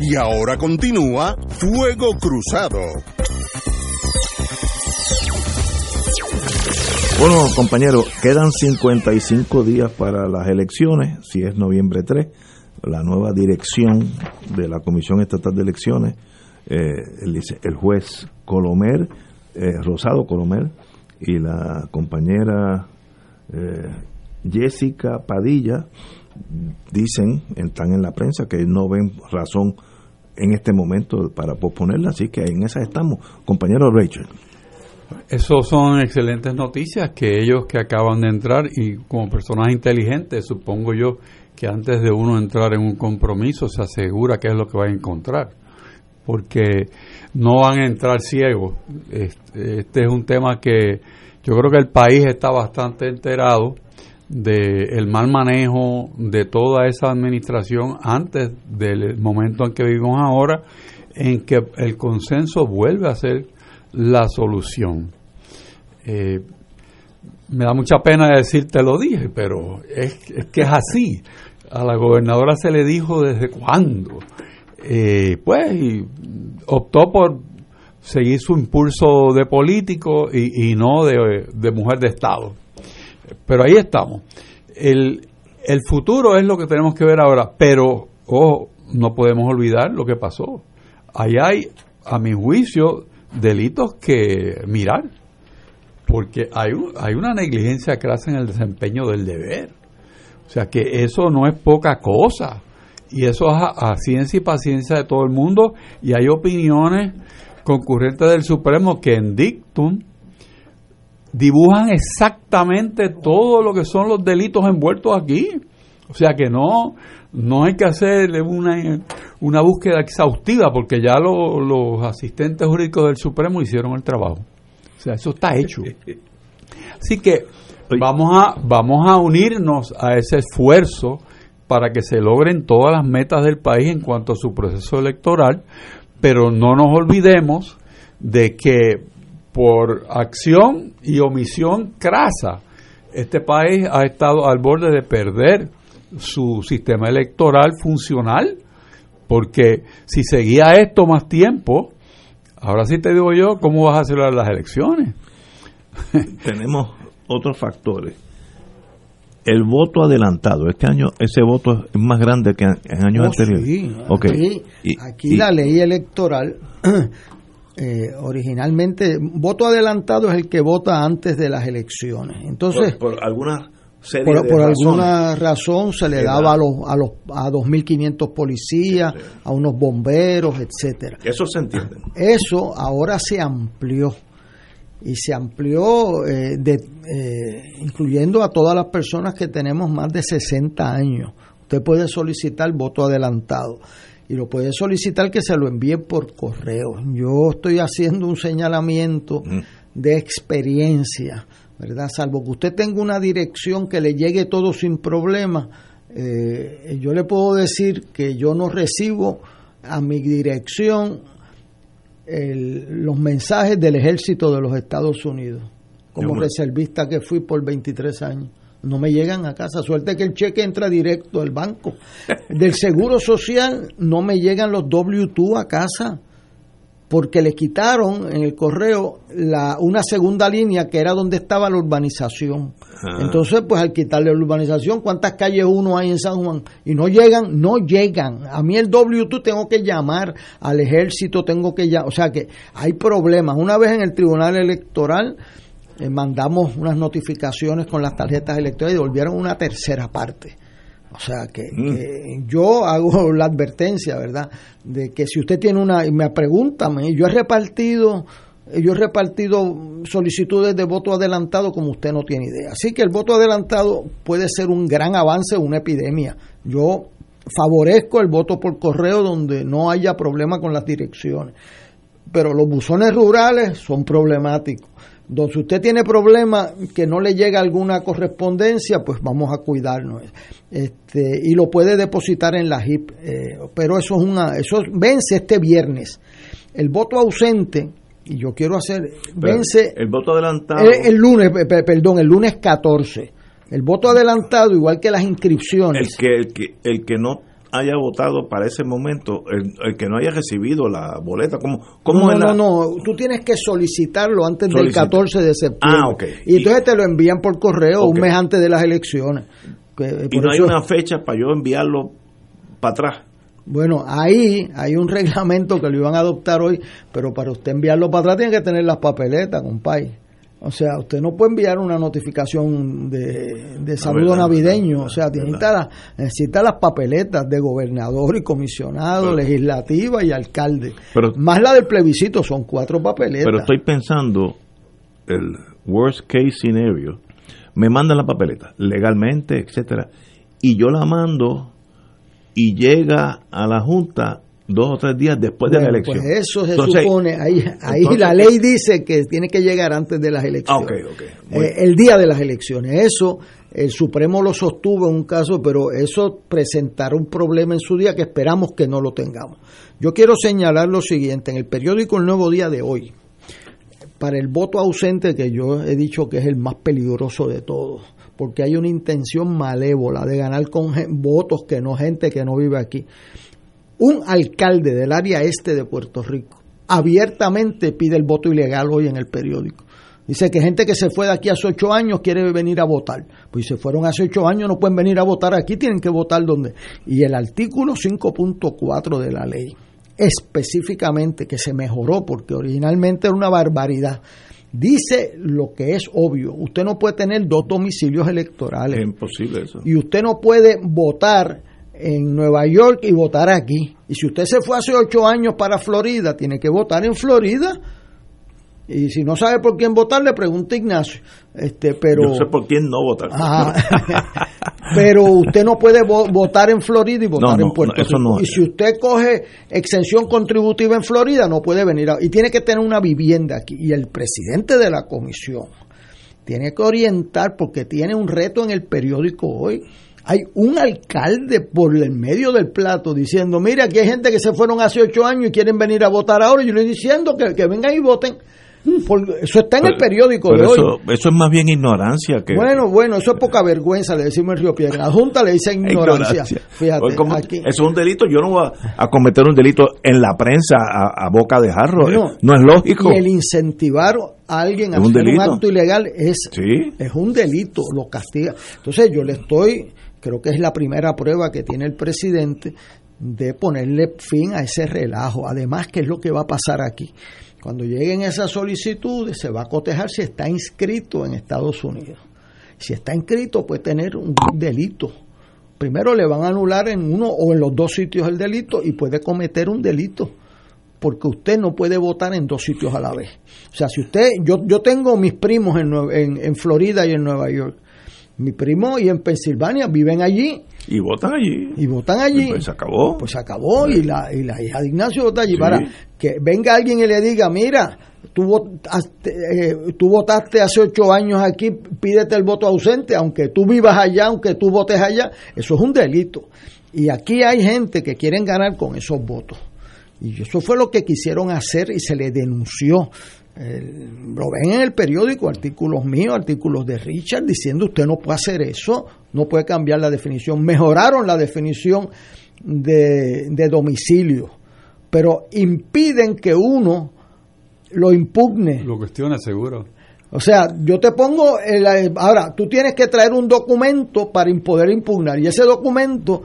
Speaker 4: Y ahora continúa Fuego Cruzado.
Speaker 1: Bueno, compañeros, quedan 55 días para las elecciones, si es noviembre 3. La nueva dirección de la Comisión Estatal de Elecciones, eh, el, juez Colomer, eh, Rosado Colomer, y la compañera eh, Jessica Padilla, dicen, están en la prensa, que no ven razón en este momento para posponerla, así que en esa estamos. Compañero Rachel.
Speaker 2: Eso son excelentes noticias que ellos que acaban de entrar y como personas inteligentes, supongo yo que antes de uno entrar en un compromiso se asegura qué es lo que va a encontrar, porque no van a entrar ciegos. Este, este es un tema que yo creo que el país está bastante enterado del mal manejo de toda esa administración antes del momento en que vivimos ahora, en que el consenso vuelve a ser la solución. Eh, me da mucha pena decirte lo dije, pero es, que es así. A la gobernadora se le dijo desde cuándo. Eh, pues optó por seguir su impulso de político y, no de mujer de Estado. Pero ahí estamos. El, el futuro es lo que tenemos que ver ahora, pero no podemos olvidar lo que pasó. Ahí hay, a mi juicio, delitos que mirar, porque hay, hay una negligencia crasa en el desempeño del deber. O sea que eso no es poca cosa. Y eso es a ciencia y paciencia de todo el mundo. Y hay opiniones concurrentes del Supremo que en dictum dibujan exactamente todo lo que son los delitos envueltos aquí. O sea que no, no hay que hacer una, una búsqueda exhaustiva porque ya los asistentes jurídicos del Supremo hicieron el trabajo. O sea, eso está hecho. Así que vamos a, vamos a unirnos a ese esfuerzo para que se logren todas las metas del país en cuanto a su proceso electoral, pero no nos olvidemos de que por acción y omisión crasa, este país ha estado al borde de perder su sistema electoral funcional, porque si seguía esto más tiempo, ahora sí te digo yo, ¿cómo vas a hacer las elecciones?
Speaker 1: Tenemos otros factores. El voto adelantado, este año ese voto es más grande que en años oh, anteriores.
Speaker 3: Okay. Aquí, la ley electoral eh, originalmente voto adelantado es el que vota antes de las elecciones. Entonces,
Speaker 1: por, algunas serie
Speaker 3: por,
Speaker 1: de
Speaker 3: por
Speaker 1: razones.
Speaker 3: alguna razón se le daba a los a los a 2.500 policías, a unos bomberos, etcétera.
Speaker 1: Eso se entiende.
Speaker 3: Eso ahora se amplió y se amplió eh, de, eh, incluyendo a todas las personas que tenemos más de 60 años. Usted puede solicitar voto adelantado y lo puede solicitar que se lo envíe por correo. Yo estoy haciendo un señalamiento de experiencia, ¿verdad? Salvo que usted tenga una dirección que le llegue todo sin problema, eh, yo le puedo decir que yo no recibo a mi dirección el- los mensajes del ejército de los Estados Unidos, como reservista que fui por 23 años. No me llegan a casa. Suerte que el cheque entra directo del banco. Del seguro social no me llegan los W2 a casa porque le quitaron en el correo la, una segunda línea que era donde estaba la urbanización.
Speaker 1: Ah.
Speaker 3: Entonces, pues al quitarle la urbanización, ¿cuántas calles uno hay en San Juan? Y no llegan, no llegan. A mí el W2 tengo que llamar al ejército, tengo que llamar. O sea que hay problemas. Una vez en el Tribunal Electoral eh, mandamos unas notificaciones con las tarjetas electorales y devolvieron una tercera parte. O sea que, que yo hago la advertencia, ¿verdad? De que si usted tiene una, y me pregunta, yo he repartido, yo he repartido solicitudes de voto adelantado como usted no tiene idea. Así que el voto adelantado puede ser un gran avance en una epidemia. Yo favorezco el voto por correo donde no haya problema con las direcciones. Pero los buzones rurales son problemáticos. Donde si usted tiene problemas que no le llega alguna correspondencia, pues vamos a cuidarnos. Este, y lo puede depositar en la HIP. eh, pero eso es una, eso vence este viernes. El voto ausente, y yo quiero hacer,
Speaker 1: Pero
Speaker 3: vence
Speaker 1: el voto adelantado.
Speaker 3: el, el lunes, pe- pe- perdón, el lunes 14. El voto adelantado, igual que las
Speaker 1: el
Speaker 3: inscripciones.
Speaker 1: que, el que el que no haya votado para ese momento, el, el que no haya recibido la boleta, ¿cómo, cómo
Speaker 3: no,
Speaker 1: es la-
Speaker 3: no, no, tú tienes que solicitarlo antes del
Speaker 1: Solicitar.
Speaker 3: 14 de septiembre.
Speaker 1: Ah, ok.
Speaker 3: Y entonces te lo envían por correo un mes antes de las elecciones. Que,
Speaker 1: y no hay una fecha para yo enviarlo para atrás?
Speaker 3: Bueno, ahí hay un reglamento que lo iban a adoptar hoy, pero para usted enviarlo para atrás tiene que tener las papeletas, compadre. O sea, usted no puede enviar una notificación de, de saludo
Speaker 1: verdad,
Speaker 3: navideño.
Speaker 1: verdad,
Speaker 3: o sea, las- necesita las papeletas de gobernador y comisionado,
Speaker 1: Pero-
Speaker 3: legislativa y alcalde.
Speaker 1: Pero-
Speaker 3: Más la del plebiscito, son cuatro papeletas.
Speaker 1: Pero estoy pensando, el worst case scenario, me mandan la papeleta, legalmente, etcétera, y yo la mando y llega a la Junta dos o tres días después de la elección.
Speaker 3: Pues eso se
Speaker 1: Entonces,
Speaker 3: supone, ahí, ahí
Speaker 1: entonces-
Speaker 3: la ley dice que tiene que llegar antes de las elecciones.
Speaker 1: Ah, ok, ok. Muy
Speaker 3: Eh, el día de las elecciones. Eso, el Supremo lo sostuvo en un caso, pero eso presentará un problema en su día que esperamos que no lo tengamos. Yo quiero señalar lo siguiente, en el periódico El Nuevo Día de hoy, para el voto ausente, que yo he dicho que es el más peligroso de todos, porque hay una intención malévola de ganar con votos que no gente que no vive aquí. Un alcalde del área este de Puerto Rico abiertamente pide el voto ilegal hoy en el periódico. Dice que gente que se fue de aquí hace ocho años quiere venir a votar. Pues si se fueron hace ocho años, no pueden venir a votar aquí, tienen que votar donde. Y el artículo 5.4 de la ley, específicamente, que se mejoró porque originalmente era una barbaridad, dice lo que es obvio. Usted no puede tener dos domicilios electorales
Speaker 1: es imposible eso.
Speaker 3: y usted no puede votar en Nueva York y votar aquí. Y si usted se fue hace ocho años para Florida, tiene que votar en Florida. Y si no sabe por quién votar, le pregunta Ignacio. Este, pero,
Speaker 1: Yo sé por quién no votar.
Speaker 3: Ajá. pero usted no puede vo- votar en Florida y votar
Speaker 1: No, no,
Speaker 3: en Puerto Rico.
Speaker 1: no
Speaker 3: y si usted coge exención contributiva en Florida, no puede venir. a- y tiene que tener una vivienda aquí. Y el presidente de la comisión tiene que orientar porque tiene un reto en el periódico hoy. Hay un alcalde por el medio del plato diciendo, mira, aquí hay gente que se fueron hace ocho años y quieren venir a votar ahora. Yo le estoy diciendo que, que vengan y voten. Porque eso está en el periódico de hoy.
Speaker 1: eso, eso es más bien ignorancia que
Speaker 3: Bueno, bueno, eso es poca vergüenza, le decimos en Río Piedra. La Junta le dice ignorancia. Fíjate,
Speaker 1: Oye, ¿cómo-
Speaker 3: aquí.
Speaker 1: Eso es un delito. Yo no voy a, a cometer un delito en la prensa a, a boca de jarro.
Speaker 3: Bueno,
Speaker 1: no es lógico.
Speaker 3: Y el incentivar a alguien a hacer un acto ilegal es,
Speaker 1: Sí.
Speaker 3: es un delito, lo castiga. Entonces yo le estoy, creo que es la primera prueba que tiene el presidente de ponerle fin a ese relajo. Además, ¿qué es lo que va a pasar aquí? Cuando lleguen esas solicitudes, se va a cotejar si está inscrito en Estados Unidos. Si está inscrito puede tener un delito. Primero le van a anular en uno o en los dos sitios el delito y puede cometer un delito porque usted no puede votar en dos sitios a la vez. O sea, si usted, yo, yo tengo mis primos en, en, en Florida y en Nueva York. Mi primo y en Pensilvania viven allí.
Speaker 1: Y votan allí.
Speaker 3: Y votan allí.
Speaker 1: Pues se acabó.
Speaker 3: Pues se acabó y, la, y la hija de Ignacio vota allí. Para que venga alguien y le diga, mira, tú votaste, eh, tú votaste hace ocho años aquí, pídete el voto ausente, aunque tú vivas allá, aunque tú votes allá, eso es un delito. Y aquí hay gente que quieren ganar con esos votos. Y eso fue lo que quisieron hacer y se le denunció. Lo ven en el periódico, artículos míos, artículos de Richard, diciendo usted no puede hacer eso, no puede cambiar la definición. Mejoraron la definición de, de domicilio, pero impiden que uno lo impugne.
Speaker 2: Lo cuestiona seguro.
Speaker 3: O sea, yo te pongo, el, ahora, tú tienes que traer un documento para poder impugnar y ese documento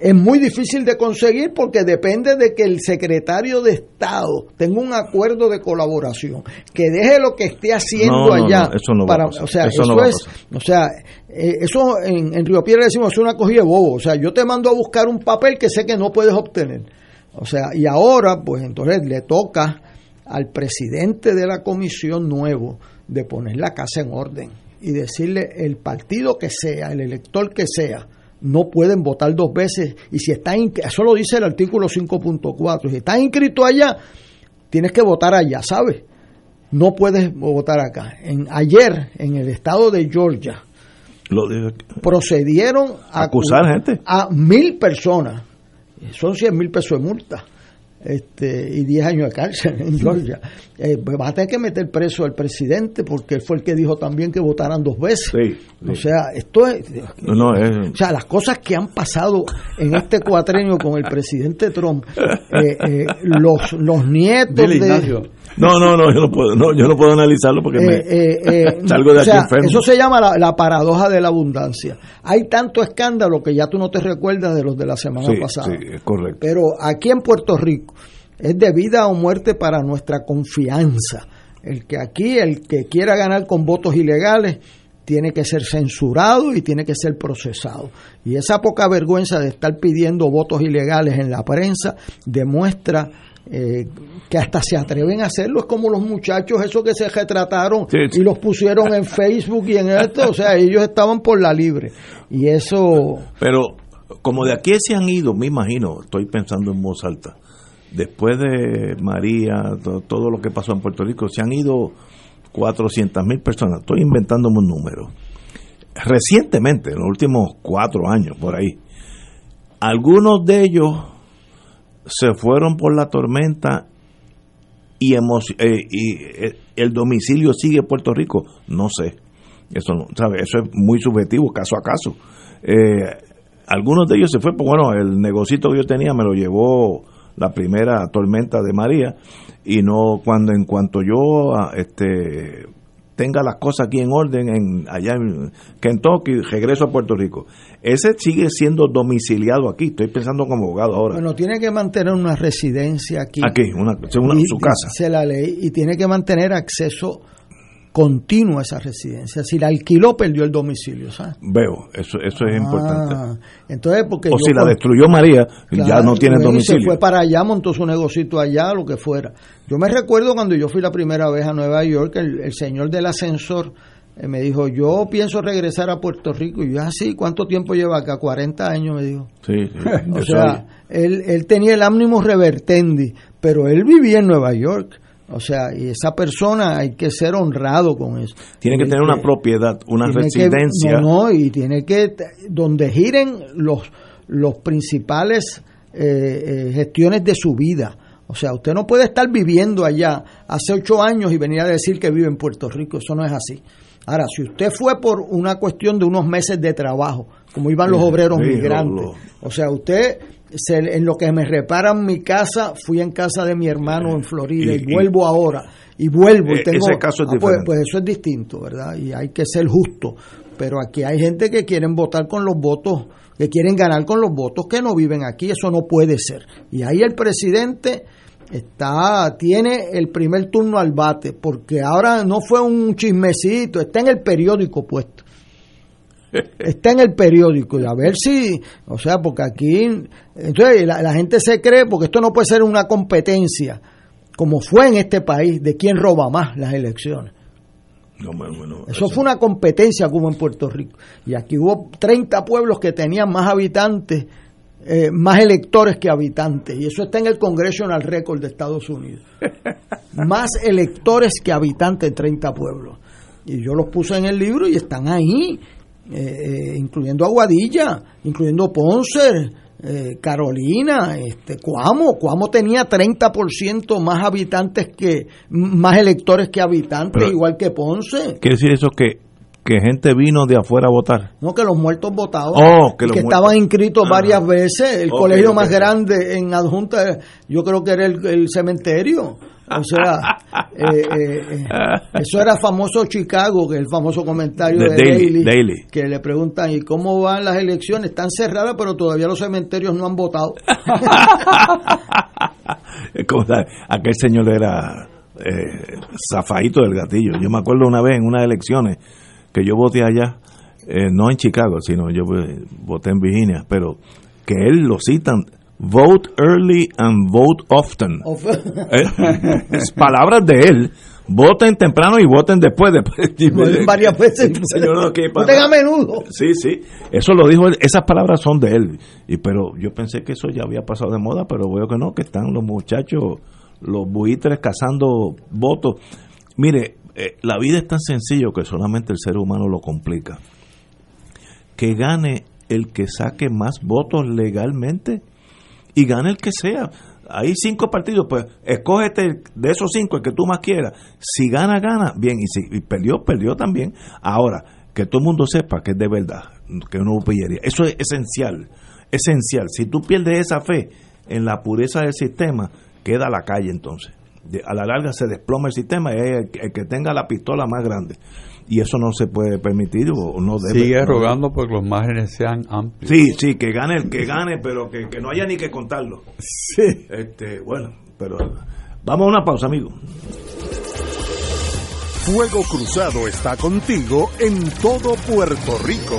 Speaker 3: es muy difícil de conseguir porque depende de que el secretario de Estado tenga un acuerdo de colaboración, que deje lo que esté haciendo allá.
Speaker 1: eso no
Speaker 3: para,
Speaker 1: va a
Speaker 3: o sea,
Speaker 1: eso,
Speaker 3: es, o sea, eh, eso en, en Río Piedra decimos es una cogida de bobo. O sea, yo te mando a buscar un papel que sé que no puedes obtener. O sea, y ahora, pues entonces le toca al presidente de la comisión nuevo de poner la casa en orden y decirle el partido que sea, el elector que sea, no pueden votar dos veces. Y si está eso lo dice el artículo 5.4 si estás inscrito allá tienes que votar allá sabes no puedes votar acá. En ayer en el estado de Georgia
Speaker 1: Lo de-
Speaker 3: procedieron a
Speaker 1: Acusar gente.
Speaker 3: a mil personas. Son 100 mil pesos de multa este, y 10 años de cárcel en Georgia. Eh, pues va a tener que meter preso al presidente porque él fue el que dijo también que votaran dos veces.
Speaker 1: Sí,
Speaker 3: O sea, esto es,
Speaker 1: No, no, es-
Speaker 3: o sea, las cosas que han pasado en este cuatrenio con el presidente Trump, eh, eh, los, los nietos
Speaker 2: Dile,
Speaker 3: de...
Speaker 2: Ignacio.
Speaker 1: no, no, no, yo no puedo, no, yo no puedo analizarlo porque me
Speaker 3: Eh, eh, eh,
Speaker 1: salgo de
Speaker 3: o
Speaker 1: aquí
Speaker 3: sea,
Speaker 1: enfermo.
Speaker 3: Eso se llama la, la paradoja de la abundancia. Hay tanto escándalo que ya tú no te recuerdas de los de la semana
Speaker 1: Sí,
Speaker 3: pasada.
Speaker 1: sí, es correcto.
Speaker 3: Pero aquí en Puerto Rico es de vida o muerte para nuestra confianza. El que aquí, el que quiera ganar con votos ilegales, tiene que ser censurado y tiene que ser procesado. Y esa poca vergüenza de estar pidiendo votos ilegales en la prensa demuestra eh, que hasta se atreven a hacerlo. Es como los muchachos esos que se retrataron
Speaker 1: Sí, sí.
Speaker 3: y los pusieron en Facebook y en esto. O sea, ellos estaban por la libre. Y eso...
Speaker 1: Pero como de aquí se han ido, me imagino, estoy pensando en voz alta, después de María, to- todo lo que pasó en Puerto Rico, se han ido 400 mil personas, estoy inventándome un número. Recientemente, en los últimos cuatro años, por ahí, algunos de ellos se fueron por la tormenta y, eh, y eh, el domicilio sigue en Puerto Rico, no sé. Eso no, ¿sabe? Eso es muy subjetivo, caso a caso. Eh, algunos de ellos se fue, pues bueno, el negocito que yo tenía me lo llevó la primera tormenta de María y no cuando en cuanto yo ah, este tenga las cosas aquí en orden en allá en Kentucky regreso a Puerto Rico. Ese sigue siendo domiciliado aquí estoy pensando como abogado ahora.
Speaker 3: Bueno, tiene que mantener una residencia aquí.
Speaker 1: aquí una, una-
Speaker 3: Y-
Speaker 1: su casa.
Speaker 3: Dice la ley y tiene que mantener acceso continuo a esa residencia. Si la alquiló, perdió el domicilio, ¿sabes?
Speaker 1: veo eso eso es importante
Speaker 3: Ah, entonces, porque
Speaker 1: o si la destruyó María ya no tiene
Speaker 3: y Se
Speaker 1: domicilio
Speaker 3: fue para allá, montó su negocito allá, lo que fuera. Yo me recuerdo cuando yo fui la primera vez a Nueva York, el, el señor del ascensor eh, me dijo, yo pienso regresar a Puerto Rico. Y yo, así, ¿cuánto tiempo lleva acá? 40 años, me dijo.
Speaker 1: sí, sí,
Speaker 3: O sea, él, él tenía el ánimo revertendi, pero él vivía en Nueva York. O sea, y esa persona hay que ser honrado con eso.
Speaker 1: tiene que tener una propiedad una
Speaker 3: que-
Speaker 1: residencia
Speaker 3: no, no, y tiene que, donde giren los, los principales eh, eh, gestiones de su vida. O sea, usted no puede estar viviendo allá hace ocho años y venir a decir que vive en Puerto Rico. Eso no es así. Ahora, si usted fue por una cuestión de unos meses de trabajo, como iban los obreros
Speaker 1: sí, lo-
Speaker 3: migrantes,
Speaker 1: lo-
Speaker 3: o sea, usted, se- en lo que me reparan mi casa, fui en casa de mi hermano en Florida y,
Speaker 1: y- y-
Speaker 3: vuelvo ahora. Y vuelvo y
Speaker 1: Eh,
Speaker 3: tengo...
Speaker 1: ese caso es
Speaker 3: Ah, pues-
Speaker 1: diferente.
Speaker 3: pues eso es distinto, ¿verdad? Y hay que ser justo. Pero aquí hay gente que quieren votar con los votos, que quieren ganar con los votos que no viven aquí. Eso no puede ser. Y ahí el presidente está tiene el primer turno al bate, porque ahora no fue un chismecito, está en el periódico puesto. Está en el periódico y a ver si, o sea, porque aquí, entonces la, la gente se cree, porque esto no puede ser una competencia, como fue en este país, de quién roba más las elecciones.
Speaker 1: No, bueno, bueno,
Speaker 3: Eso fue una competencia como en Puerto Rico. Y aquí hubo 30 pueblos que tenían más habitantes, eh, más electores que habitantes. Y eso está en el Congressional Record de Estados Unidos. más electores que habitantes en 30 pueblos. Y yo los puse en el libro y están ahí, eh, eh, incluyendo Aguadilla, incluyendo Ponce, eh, Carolina, este, Cuamo. Cuamo tenía 30% más habitantes que, más electores que habitantes,
Speaker 1: Pero-
Speaker 3: igual que Ponce.
Speaker 1: Quiere decir eso que, que gente vino de afuera a votar.
Speaker 3: No, que los muertos votaban.
Speaker 1: Oh, que
Speaker 3: y
Speaker 1: los
Speaker 3: que
Speaker 1: muertos.
Speaker 3: estaban inscritos
Speaker 1: Ah.
Speaker 3: varias veces. El colegio más grande en adjunta, yo creo que era el, el cementerio. O sea, eh, eh, eso era famoso Chicago, que es el famoso comentario
Speaker 1: De
Speaker 3: de,
Speaker 1: Daily,
Speaker 3: que le preguntan, ¿y cómo van las elecciones? Están cerradas, pero todavía los cementerios no han votado.
Speaker 1: Aquel señor era eh, zafadito del gatillo. Yo me acuerdo una vez en unas elecciones que yo voté allá, eh, no en Chicago, sino yo eh, voté en Virginia, pero que él lo citan, vote early and vote often. Eh, es palabras de él. Voten temprano y voten después. después
Speaker 3: varias veces.
Speaker 1: Señor, no, ¿qué pasa?
Speaker 3: Voten a menudo.
Speaker 1: Sí, sí, eso lo dijo él, esas palabras son de él. Y pero yo pensé que eso ya había pasado de moda, pero veo que no, que están los muchachos, los buitres cazando votos. Mire, eh, la vida es tan sencillo que solamente el ser humano lo complica. Que gane el que saque más votos legalmente y gane el que sea. Hay cinco partidos, pues escógete de esos cinco el que tú más quieras. Si gana, gana, bien, y si perdió, perdió también. Ahora, que todo el mundo sepa que es de verdad, que no hubo pillería. Eso es esencial, esencial. Si tú pierdes esa fe en la pureza del sistema, queda a la calle entonces. A la larga se desploma el sistema y es el, el que tenga la pistola más grande. Y eso no se puede permitir o no debe.
Speaker 2: Sigue
Speaker 1: no-
Speaker 2: rogando porque los márgenes sean amplios.
Speaker 1: Sí, sí, que gane el que gane, pero que, que no haya ni que contarlo.
Speaker 2: Sí.
Speaker 1: Este, bueno, pero vamos a una pausa, amigo.
Speaker 4: Fuego Cruzado está contigo en todo Puerto Rico.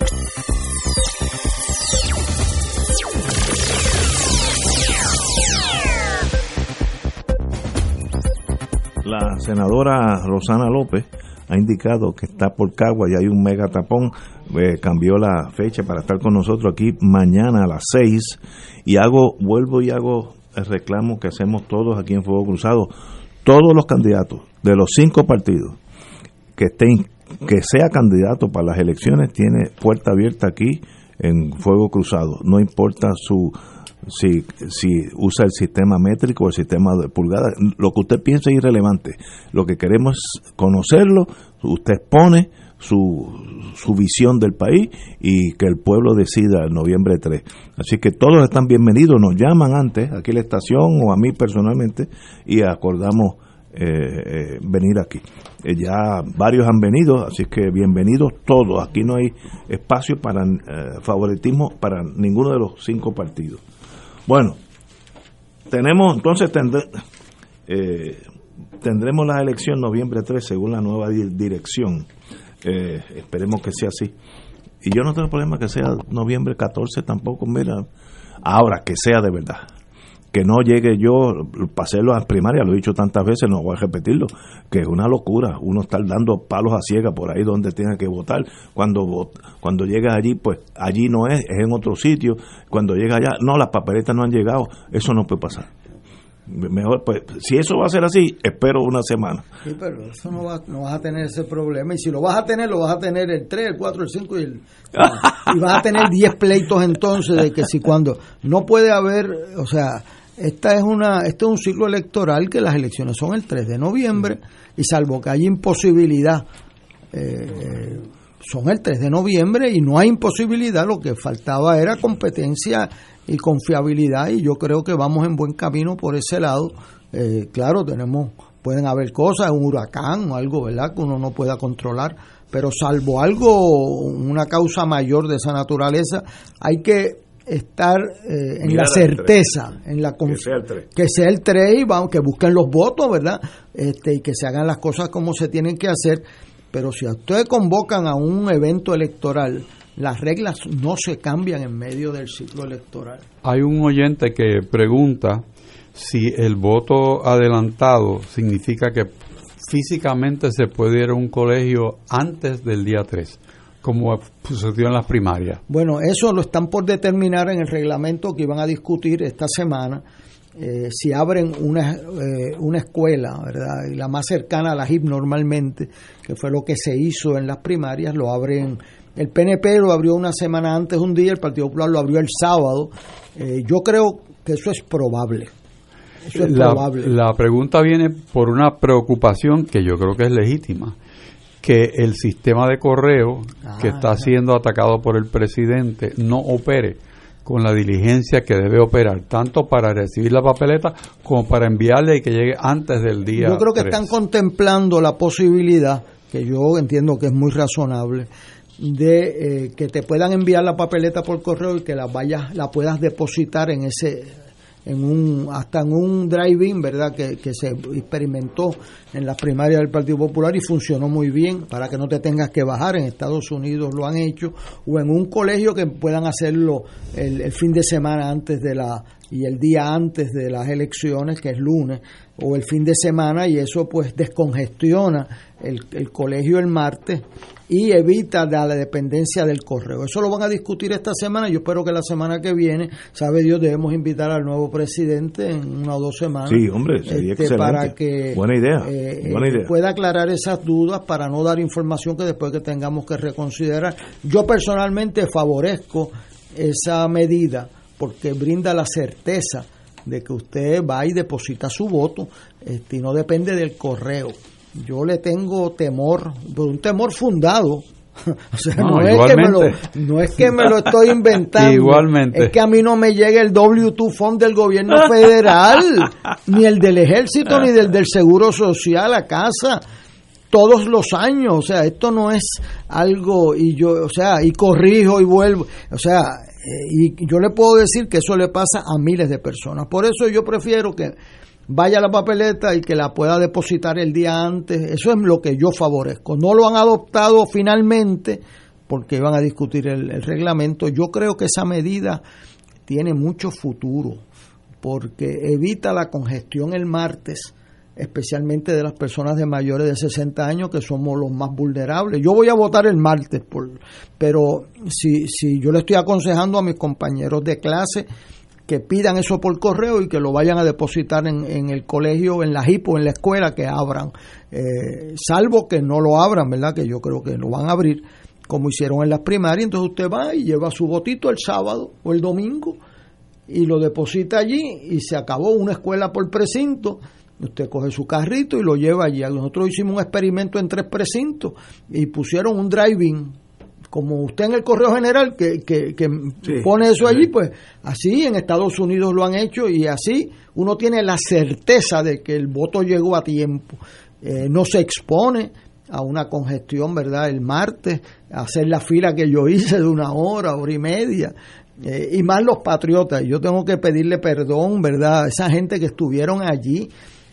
Speaker 1: La senadora Rosana López ha indicado que está por Cagua y hay un mega tapón. Eh, cambió la fecha para estar con nosotros aquí mañana a las 6 y hago, vuelvo y hago el reclamo que hacemos todos aquí en Fuego Cruzado. Todos los candidatos de los cinco partidos que estén que sea candidato para las elecciones tiene puerta abierta aquí en Fuego Cruzado. No importa su si, si usa el sistema métrico o el sistema de pulgadas, lo que usted piensa es irrelevante. Lo que queremos es conocerlo, usted expone su, su visión del país y que el pueblo decida el noviembre 3. Así que todos están bienvenidos, nos llaman antes, aquí a la estación o a mí personalmente, y acordamos eh, eh, venir aquí. Eh, ya varios han venido, así que bienvenidos todos. Aquí no hay espacio para favoritismo para ninguno de los cinco partidos. Bueno, tenemos entonces tendremos la elección noviembre 3 según la nueva dirección. esperemos que sea así. Y yo no tengo problema que sea noviembre 14 tampoco, mira, ahora que sea de verdad que no llegue yo, pasé las primarias, lo he dicho tantas veces, no voy a repetirlo, que es una locura, uno estar dando palos a ciega por ahí donde tenga que votar, cuando cuando llegas allí, pues allí no es, es en otro sitio, cuando llega allá, no, las papeletas no han llegado, eso no puede pasar. Mejor, pues, si eso va a ser así, espero una semana.
Speaker 3: Sí, pero eso no, va, no vas a tener ese problema. Y si lo vas a tener, lo vas a tener el 3, el 4, el 5 y el. y vas a tener 10 pleitos entonces de que si cuando. No puede haber, o sea, esta es una, este es un ciclo electoral que las elecciones son el 3 de noviembre y salvo que haya imposibilidad, eh, son el 3 de noviembre y no hay imposibilidad, lo que faltaba era competencia y confiabilidad y yo creo que vamos en buen camino por ese lado. Eh, claro, tenemos, pueden haber cosas, un huracán o algo, ¿verdad? Que uno no pueda controlar, pero salvo algo, una causa mayor de esa naturaleza, hay que estar eh, en la certeza, en la que sea el 3, que sea el 3 y vamos, que busquen los votos, ¿verdad? Este, y que se hagan las cosas como se tienen que hacer. Pero si a ustedes convocan a un evento electoral, las reglas no se cambian en medio del ciclo electoral.
Speaker 2: Hay un oyente que pregunta si el voto adelantado significa que físicamente se puede ir a un colegio antes del día 3 como sucedió en las primarias.
Speaker 3: Bueno, eso lo están por determinar en el reglamento que iban a discutir esta semana. Eh, si abren una, eh, una escuela, ¿verdad? Y la más cercana a la HIP normalmente, que fue lo que se hizo en las primarias, lo abren. El PNP lo abrió una semana antes, un día, el Partido Popular lo abrió el sábado. Eh, yo creo que eso es probable. Eso es
Speaker 2: la,
Speaker 3: probable.
Speaker 2: la pregunta viene por una preocupación que yo creo que es legítima que el sistema de correo que
Speaker 3: Ah,
Speaker 2: está siendo atacado por el presidente no opere con la diligencia que debe operar, tanto para recibir la papeleta como para enviarle y que llegue antes del día.
Speaker 3: Yo creo que
Speaker 2: 3.
Speaker 3: están contemplando la posibilidad, que yo entiendo que es muy razonable, de eh, que te puedan enviar la papeleta por correo y que la vayas, la puedas depositar en ese en un hasta en un drive-in, ¿verdad? Que, que se experimentó en las primarias del Partido Popular y funcionó muy bien para que no te tengas que bajar. En Estados Unidos lo han hecho o en un colegio que puedan hacerlo el, el fin de semana antes de la y el día antes de las elecciones, que es lunes, o el fin de semana, y eso pues descongestiona el, el colegio el martes y evita la, la dependencia del correo. Eso lo van a discutir esta semana. Yo espero que la semana que viene, sabe Dios, debemos invitar al nuevo presidente en una o dos semanas.
Speaker 1: Sí, hombre, sería excelente.
Speaker 3: Para que
Speaker 1: Buena idea,
Speaker 3: eh,
Speaker 1: buena idea.
Speaker 3: pueda aclarar esas dudas para no dar información que después que tengamos que reconsiderar. Yo personalmente favorezco esa medida porque brinda la certeza de que usted va y deposita su voto este, y no depende del correo. Yo le tengo temor, pero un temor fundado. o sea, no,
Speaker 2: No,
Speaker 3: es que me lo, no es que me lo estoy inventando.
Speaker 2: Igualmente.
Speaker 3: Es que a mí no me llega el W2 Fund del gobierno federal, ni el del ejército, ni del del seguro social a casa todos los años, o sea, esto no es algo y yo, o sea, y corrijo y vuelvo, o sea, y yo le puedo decir que eso le pasa a miles de personas. Por eso yo prefiero que vaya a la papeleta y que la pueda depositar el día antes. Eso es lo que yo favorezco. No lo han adoptado finalmente porque van a discutir el reglamento. Yo creo que esa medida tiene mucho futuro porque evita la congestión el martes especialmente de las personas de mayores de 60 años que somos los más vulnerables. Yo voy a votar el martes, por, pero si, si yo le estoy aconsejando a mis compañeros de clase que pidan eso por correo y que lo vayan a depositar en, en el colegio, en la HIPO, en la escuela, que abran, eh, salvo que no lo abran, ¿verdad? Que yo creo que lo van a abrir, como hicieron en las primarias, entonces usted va y lleva su votito el sábado o el domingo y lo deposita allí y se acabó una escuela por precinto Usted coge su carrito y lo lleva allí. Nosotros hicimos un experimento en tres precintos y pusieron un driving como usted en el correo general que, que, pone eso allí, pues así en Estados Unidos lo han hecho y así uno tiene la certeza de que el voto llegó a tiempo. Eh, no se expone a una congestión, ¿verdad? El martes, hacer la fila que yo hice de una hora, hora y media. Eh, y más los patriotas. Yo tengo que pedirle perdón, ¿verdad? Esa gente que estuvieron allí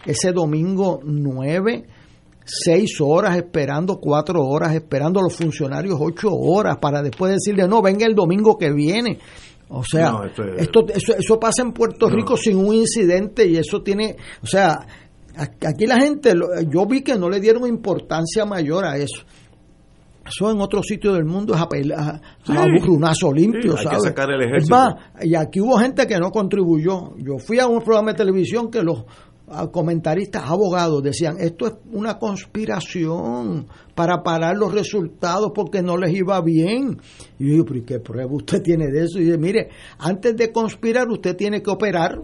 Speaker 3: ese domingo 9, 6 horas esperando, 4 horas esperando a los funcionarios, 8 horas para después decirle, no, venga el domingo que viene. O sea, esto, eso, eso, pasa en Puerto Rico sin un incidente y eso tiene, o sea, aquí la gente, yo vi que no le dieron importancia mayor a eso. Eso en otros sitios del mundo es a, a, burrunazo limpio, ¿sabes? y aquí hubo gente que no contribuyó. Yo fui a un programa de televisión que los comentaristas, abogados, decían, esto es una conspiración para parar los resultados porque no les iba bien. Y yo digo, pero qué prueba usted tiene de eso? Y dice, mire, antes de conspirar usted tiene que operar.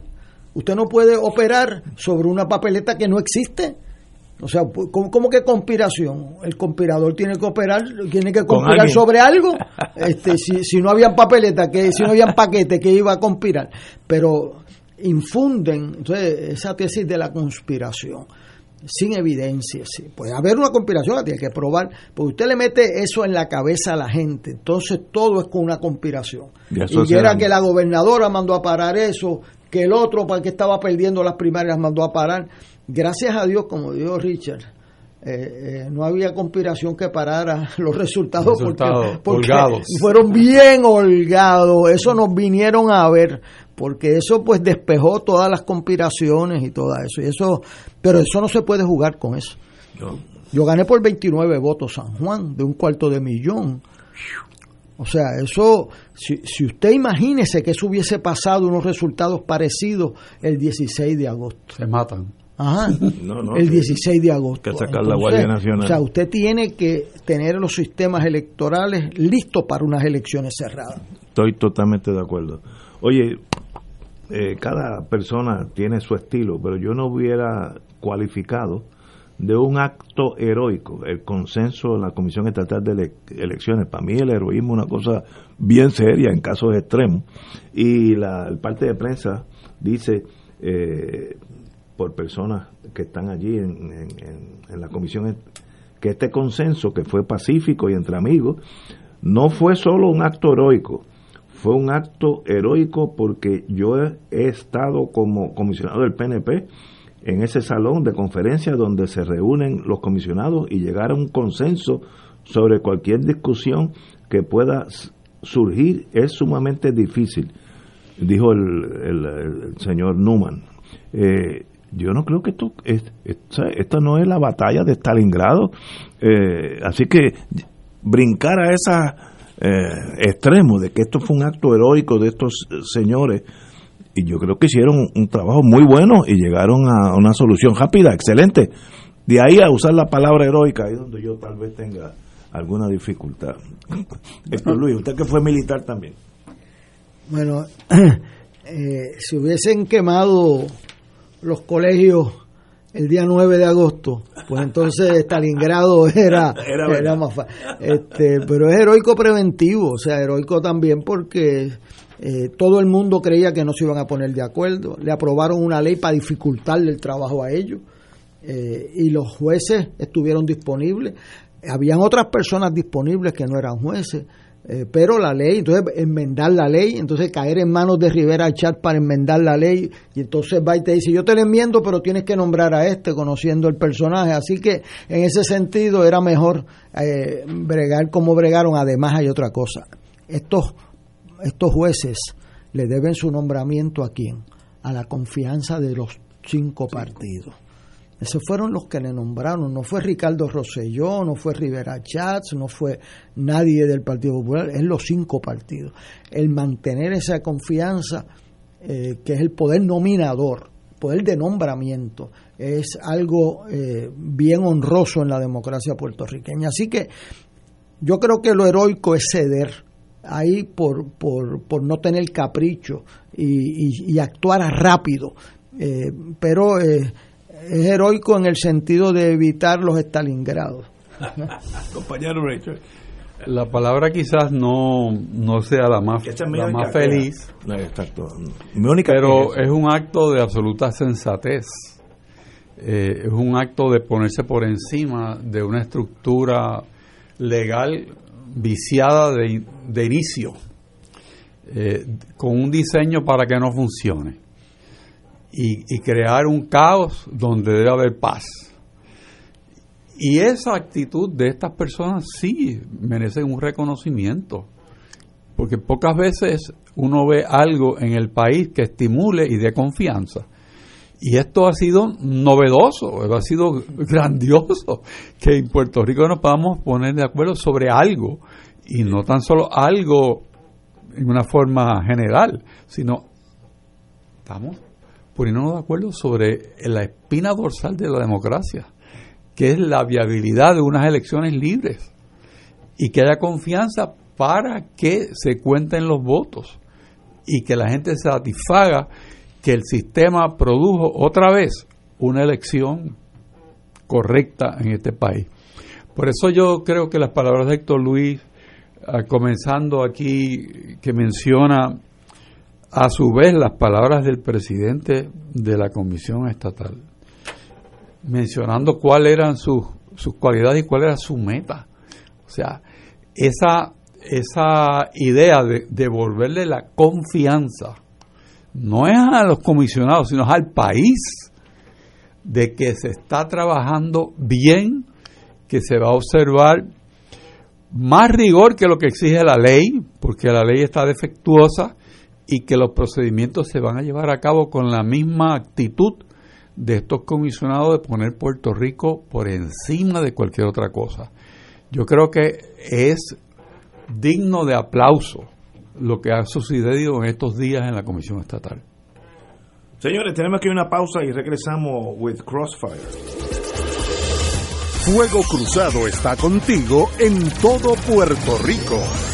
Speaker 3: Usted no puede operar sobre una papeleta que no existe. O sea, ¿cómo, que conspiración? El conspirador tiene que operar, tiene que conspirar sobre algo. Este, si, si no habían papeleta, que si no habían paquete, que iba a conspirar. Pero infunden entonces, esa tesis de la conspiración sin evidencia. Sí. Puede haber una conspiración, la tiene que probar, porque usted le mete eso en la cabeza a la gente, entonces todo es con una conspiración. Y, era que la gobernadora mandó a parar eso, que el otro, para que estaba perdiendo las primarias, mandó a parar. Gracias a Dios, como dijo Richard, eh, eh, no había conspiración que parara los resultados, porque, fueron bien holgados, eso nos vinieron a ver porque eso pues despejó todas las conspiraciones y todo eso. Y eso pero eso no se puede jugar con eso. Yo gané por 29 votos San Juan, de un cuarto de millón. O sea, eso, si, si usted imagínese que eso hubiese pasado unos resultados parecidos el 16 de agosto.
Speaker 2: Se matan.
Speaker 3: Ajá, el 16 de agosto.
Speaker 1: Que sacar la Guardia Nacional.
Speaker 3: O sea, usted tiene que tener los sistemas electorales listos para unas elecciones cerradas.
Speaker 1: Estoy totalmente de acuerdo. Oye, eh, cada persona tiene su estilo, pero yo no hubiera cualificado de un acto heroico el consenso en la Comisión Estatal de Elecciones. Para mí el heroísmo es una cosa bien seria en casos extremos. Y la el parte de prensa dice, eh, por personas que están allí en, en la comisión, que este consenso, que fue pacífico y entre amigos, no fue solo un acto heroico, fue un acto heroico porque yo he, estado como comisionado del PNP en ese salón de conferencias donde se reúnen los comisionados y llegar a un consenso sobre cualquier discusión que pueda surgir es sumamente difícil, dijo el, señor Newman. Eh, yo no creo que esto, es, esta, no es la batalla de Stalingrado, eh, así que brincar a esa eh, extremo de que esto fue un acto heroico de estos señores y yo creo que hicieron un trabajo muy bueno y llegaron a una solución rápida, excelente. De ahí a usar la palabra heroica, ahí donde yo tal vez tenga alguna dificultad. Luis, usted que fue militar también.
Speaker 3: Bueno, eh, si hubiesen quemado los colegios el día 9 de agosto, pues entonces Stalingrado era, era, más fácil. Este, pero es heroico preventivo, o sea, heroico también porque eh, todo el mundo creía que no se iban a poner de acuerdo. Le aprobaron una ley para dificultarle el trabajo a ellos eh, y los jueces estuvieron disponibles. Habían otras personas disponibles que no eran jueces. Eh, pero la ley, entonces enmendar la ley, entonces caer en manos de Rivera Chat para enmendar la ley, y entonces va y te dice, yo te la enmiendo, pero tienes que nombrar a este, conociendo el personaje. Así que en ese sentido era mejor eh, bregar como bregaron. Además hay otra cosa, estos, estos jueces le deben su nombramiento a quién? A la confianza de los cinco partidos. Esos fueron los que le nombraron. No fue Ricardo Rosselló, no fue Rivera Chats, no fue nadie del Partido Popular, es los cinco partidos. El mantener esa confianza, eh, que es el poder nominador, poder de nombramiento, es algo eh, bien honroso en la democracia puertorriqueña. Así que yo creo que lo heroico es ceder ahí por, por, por no tener capricho y, actuar rápido. Eh, pero es heroico en el sentido de evitar los estalingrados.
Speaker 2: Compañero La palabra quizás no, no sea la más, la más feliz, pero es un acto de absoluta sensatez. Eh, es un acto de ponerse por encima de una estructura legal viciada de, de inicio, eh, con un diseño para que no funcione y, crear un caos donde debe haber paz. Y esa actitud de estas personas sí merece un reconocimiento, porque pocas veces uno ve algo en el país que estimule y dé confianza. Y esto ha sido novedoso, ha sido grandioso, que en Puerto Rico nos podamos poner de acuerdo sobre algo, y no tan solo algo en una forma general, sino estamos poniéndonos de acuerdo sobre la espina dorsal de la democracia, que es la viabilidad de unas elecciones libres y que haya confianza para que se cuenten los votos y que la gente se satisfaga que el sistema produjo otra vez una elección correcta en este país. Por eso yo creo que las palabras de Héctor Luis, ah, comenzando aquí, que menciona a su vez las palabras del presidente de la Comisión Estatal, mencionando cuáles eran sus, sus cualidades y cuál era su meta. O sea, esa, esa idea de devolverle la confianza, no es a los comisionados, sino al país, de que se está trabajando bien, que se va a observar más rigor que lo que exige la ley, porque la ley está defectuosa y que los procedimientos se van a llevar a cabo con la misma actitud de estos comisionados de poner Puerto Rico por encima de cualquier otra cosa. Yo creo que es digno de aplauso lo que ha sucedido en estos días en la Comisión Estatal.
Speaker 1: Señores, tenemos aquí una pausa y regresamos with Crossfire.
Speaker 4: Fuego Cruzado está contigo en todo Puerto Rico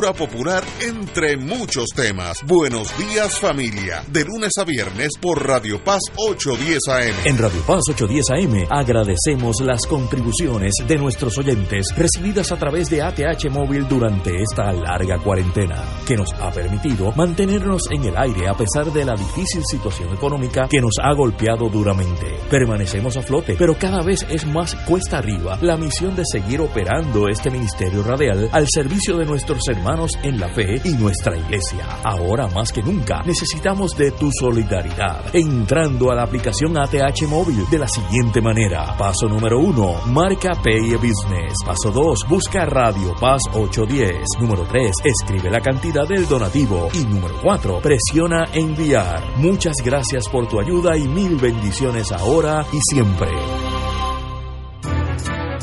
Speaker 4: popular entre muchos temas. Buenos días familia, de lunes a viernes por Radio Paz 810 AM.
Speaker 6: En Radio Paz 810 AM agradecemos las contribuciones de nuestros oyentes recibidas a través de ATH Móvil durante esta larga cuarentena, que nos ha permitido mantenernos en el aire a pesar de la difícil situación económica que nos ha golpeado duramente. Permanecemos a flote, pero cada vez es más cuesta arriba la misión de seguir operando este ministerio radial al servicio de nuestros hermanos hermanos en la fe y nuestra iglesia. Ahora más que nunca necesitamos de tu solidaridad. Entrando a la aplicación ATH móvil de la siguiente manera. Paso número uno, marca Pay Business. Paso 2, busca Radio Paz 810. Número 3, escribe la cantidad del donativo. Y número 4, presiona enviar. Muchas gracias por tu ayuda y mil bendiciones ahora y siempre.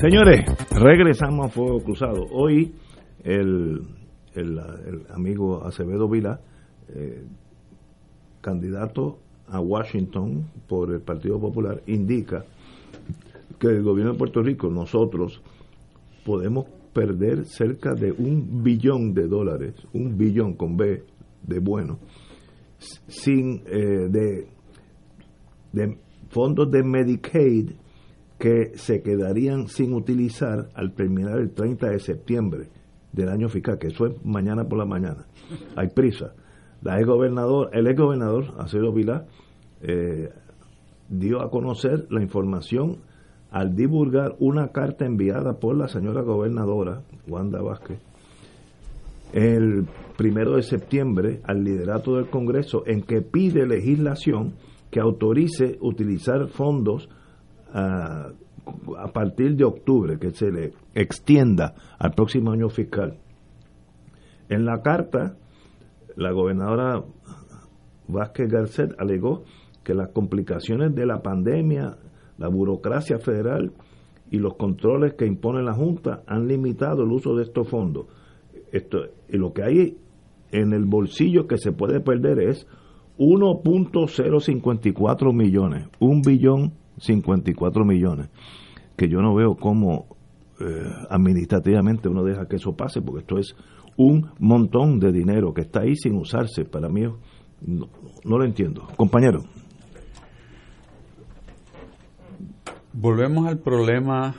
Speaker 1: Señores, regresamos a Fuego Cruzado. Hoy el, amigo Acevedo Vila, eh, candidato a Washington por el Partido Popular, indica que el gobierno de Puerto Rico, nosotros, podemos perder cerca de un billón de dólares, un billón con B de bueno, sin eh, de, de fondos de Medicaid que se quedarían sin utilizar al terminar el 30 de septiembre del año fiscal, que eso es mañana por la mañana. Hay prisa. La ex gobernador, el ex gobernador, Acedo Vilá, eh, dio a conocer la información al divulgar una carta enviada por la señora gobernadora, Wanda Vázquez, el primero de septiembre al liderato del Congreso en que pide legislación que autorice utilizar fondos a, partir de octubre, que se le extienda al próximo año fiscal. En la carta, la gobernadora Vázquez Garcet alegó que las complicaciones de la pandemia, la burocracia federal y los controles que impone la Junta han limitado el uso de estos fondos. Esto, y lo que hay en el bolsillo que se puede perder es 1.054 millones, un billón 54 millones, que yo no veo cómo eh, administrativamente uno deja que eso pase, porque esto es un montón de dinero que está ahí sin usarse. Para mí no, lo entiendo. Compañero.
Speaker 2: Volvemos al problema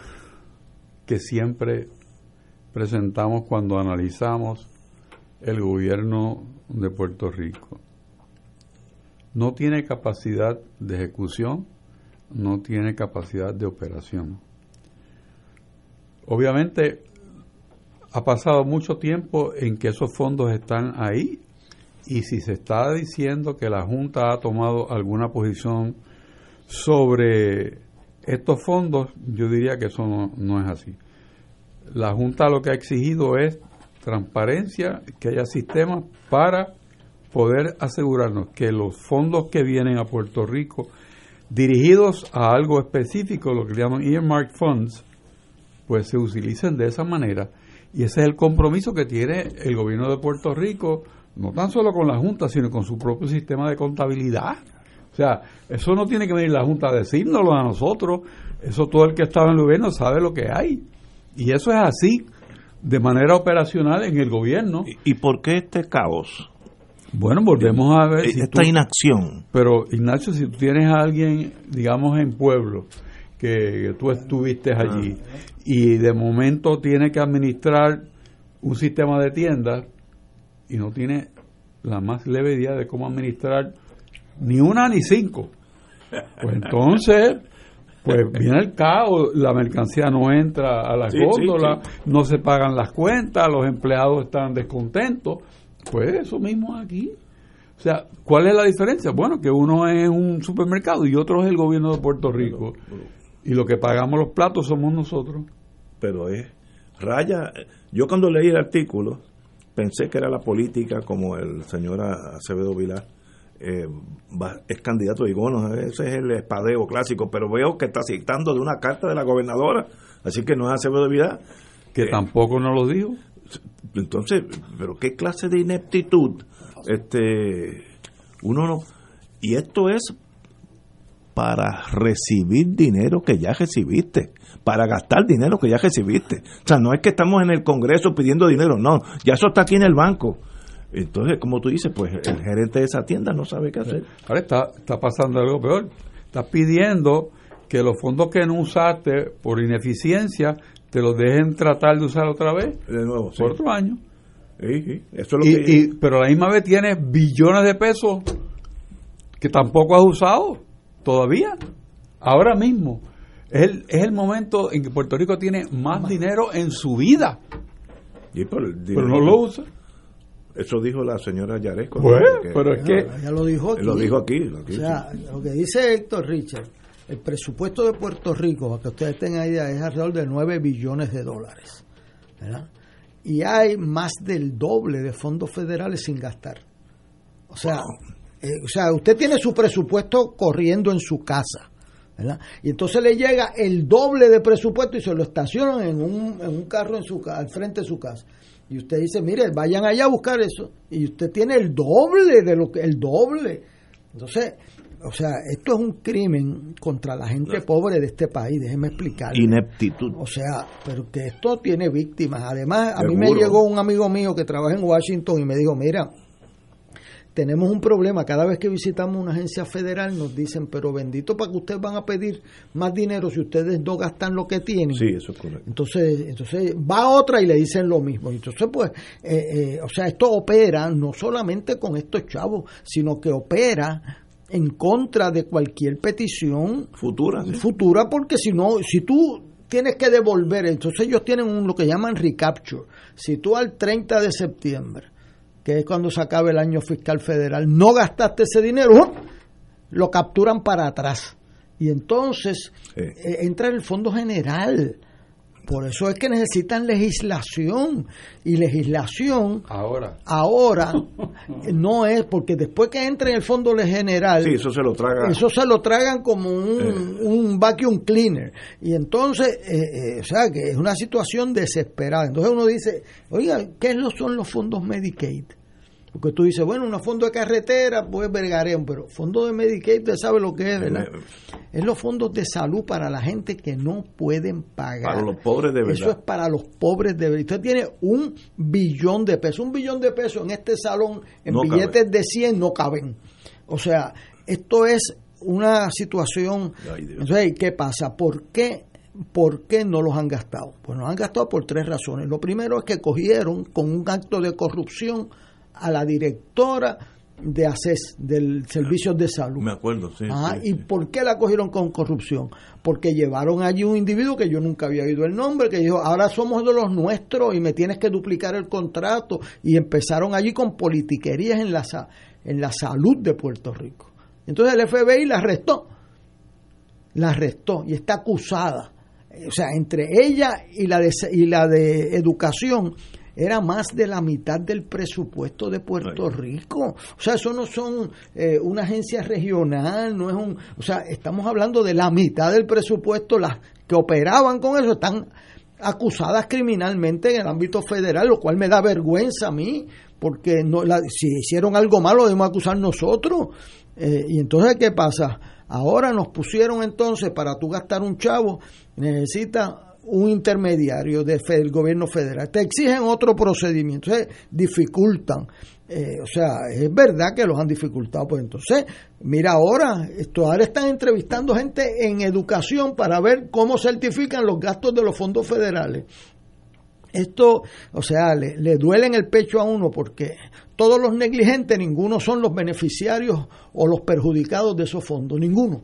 Speaker 2: que siempre presentamos cuando analizamos el gobierno de Puerto Rico. No tiene capacidad de ejecución no tiene capacidad de operación. Obviamente ha pasado mucho tiempo en que esos fondos están ahí y si se está diciendo que la Junta ha tomado alguna posición sobre estos fondos, yo diría que eso no, no es así. La Junta lo que ha exigido es transparencia, que haya sistemas para poder asegurarnos que los fondos que vienen a Puerto Rico dirigidos a algo específico, lo que llaman earmark funds, pues se utilicen de esa manera. Y ese es el compromiso que tiene el gobierno de Puerto Rico, no tan solo con la Junta, sino con su propio sistema de contabilidad. O sea, eso no tiene que venir la Junta a decírnoslo a nosotros, eso todo el que estaba en el gobierno sabe lo que hay. Y eso es así, de manera operacional en el gobierno.
Speaker 1: ¿Y por qué este caos?
Speaker 2: Bueno, volvemos a ver.
Speaker 1: esta inacción.
Speaker 2: Pero, Ignacio, si tú tienes a alguien, digamos, en pueblo, que, tú estuviste ah. allí, y de momento tiene que administrar un sistema de tiendas y no tiene la más leve idea de cómo administrar ni una ni cinco. Pues entonces, pues viene el caos, la mercancía no entra a las góndolas, no se pagan las cuentas, los empleados están descontentos pues eso mismo aquí. O sea, ¿cuál es la diferencia? Bueno, que uno es un supermercado y otro es el gobierno de Puerto Rico. y lo que pagamos los platos somos nosotros.
Speaker 1: Pero es raya. Yo cuando leí el artículo pensé que era la política como el señor Acevedo Vilar eh, es candidato. Digo, bueno, ese es el espadeo clásico, pero veo que está citando de una carta de la gobernadora, así que no es Acevedo Vilar.
Speaker 2: Que eh, tampoco nos lo dijo.
Speaker 1: Entonces, pero qué clase de ineptitud, este, uno no, y esto es para recibir dinero que ya recibiste, para gastar dinero que ya recibiste. O sea, no es que estamos en el Congreso pidiendo dinero, no, ya eso está aquí en el banco. Entonces, como tú dices, pues el gerente de esa tienda no sabe qué hacer.
Speaker 2: Ahora está, está pasando algo peor. Estás pidiendo que los fondos que no usaste por ineficiencia te los dejen tratar de usar otra vez
Speaker 1: De nuevo, sí.
Speaker 2: por otro año.
Speaker 1: Sí, sí, Eso es lo
Speaker 2: Y,
Speaker 1: que...
Speaker 2: y- pero a la misma vez tienes billones de pesos que tampoco has usado todavía. Ahora mismo es el, es el momento en que Puerto Rico tiene más dinero en su vida,
Speaker 1: pero, el
Speaker 2: pero no lo usa.
Speaker 1: Eso dijo la señora Yaresco.
Speaker 2: Pues, pero es que
Speaker 3: Ya lo dijo aquí.
Speaker 1: Lo dijo aquí,
Speaker 3: O lo que dice Héctor Richard, el presupuesto de Puerto Rico, para que ustedes tengan idea, es alrededor de 9 billones de dólares. ¿verdad? Y hay más del doble de fondos federales sin gastar. O sea, eh, o sea, usted tiene su presupuesto corriendo en su casa. ¿verdad? Y entonces le llega el doble de presupuesto y se lo estacionan en un, en un carro en su, al frente de su casa. Y usted dice, mire, vayan allá a buscar eso. Y usted tiene el doble de lo que, el doble. Entonces, o sea, esto es un crimen contra la gente pobre de este país, déjeme explicarle.
Speaker 1: Ineptitud.
Speaker 3: O sea, pero que esto tiene víctimas. Además, a mí me llegó un amigo mío que trabaja en Washington y me dijo, mira, tenemos un problema. Cada vez que visitamos una agencia federal nos dicen, pero bendito para que ustedes van a pedir más dinero si ustedes no gastan lo que tienen.
Speaker 1: Sí, eso es correcto.
Speaker 3: Entonces, entonces va otra y le dicen lo mismo. Entonces, pues, eh, eh, o sea, esto opera no solamente con estos chavos, sino que opera en contra de cualquier petición
Speaker 1: Futura. sí.
Speaker 3: futura, porque si no, si tú tienes que devolver, entonces ellos tienen un, lo que llaman recapture. Si tú al 30 de septiembre, que es cuando se acabe el año fiscal federal, no gastaste ese dinero, ¡up! lo capturan para atrás. Y entonces
Speaker 1: Sí.
Speaker 3: eh, entra en el fondo general. Por eso es que necesitan legislación. Y legislación
Speaker 2: ahora
Speaker 3: ahora no es, porque después que entre en el fondo general,
Speaker 1: Sí, eso se lo traga.
Speaker 3: eso se lo tragan como un, un vacuum cleaner. Y entonces, eh, eh, o sea, que es una situación desesperada. Entonces uno dice, oiga, ¿qué son los fondos Medicaid? Porque tú dices, bueno, un fondo de carretera, pues vergaremos, pero fondo de Medicaid, usted sabe lo que es, ¿verdad? Es los fondos de salud para la gente que no pueden pagar.
Speaker 1: Para los pobres de
Speaker 3: Eso es
Speaker 1: verdad.
Speaker 3: para los pobres de verdad. Usted tiene un billón de pesos. Un billón de pesos en este salón, en
Speaker 1: No
Speaker 3: billetes de 100 no caben. O sea, esto es una situación.
Speaker 1: Ay.
Speaker 3: Entonces, ¿qué pasa? ¿Por qué? ¿Por qué no los han gastado? Pues los han gastado por tres razones. Lo primero es que cogieron con un acto de corrupción a la directora de ACES, del Servicio de Salud.
Speaker 1: Me acuerdo, sí.
Speaker 3: Ah,
Speaker 1: sí,
Speaker 3: ¿Y
Speaker 1: sí.
Speaker 3: por qué la cogieron con corrupción? Porque llevaron allí un individuo que yo nunca había oído el nombre, que dijo, ahora somos de los nuestros y me tienes que duplicar el contrato. Y empezaron allí con politiquerías en la, en la salud de Puerto Rico. Entonces el FBI la arrestó. La arrestó y está acusada. O sea, entre ella y la de, y la de educación era más de la mitad del presupuesto de Puerto Rico. O sea, eso no son eh, una agencia regional, no es un... O sea, estamos hablando de la mitad del presupuesto, las que operaban con eso están acusadas criminalmente en el ámbito federal, lo cual me da vergüenza a mí, porque no, la- si hicieron algo malo debemos acusar nosotros. Eh, y entonces, ¿qué pasa? Ahora nos pusieron entonces, para tú gastar un chavo, necesita un intermediario del gobierno federal. Te exigen otro procedimiento, dificultan. Eh, o sea, es verdad que los han dificultado. Pues entonces, mira ahora, esto ahora están entrevistando gente en educación para ver cómo certifican los gastos de los fondos federales. Esto, o sea, le, le duele en el pecho a uno porque todos los negligentes, ninguno son los beneficiarios o los perjudicados de esos fondos, ninguno.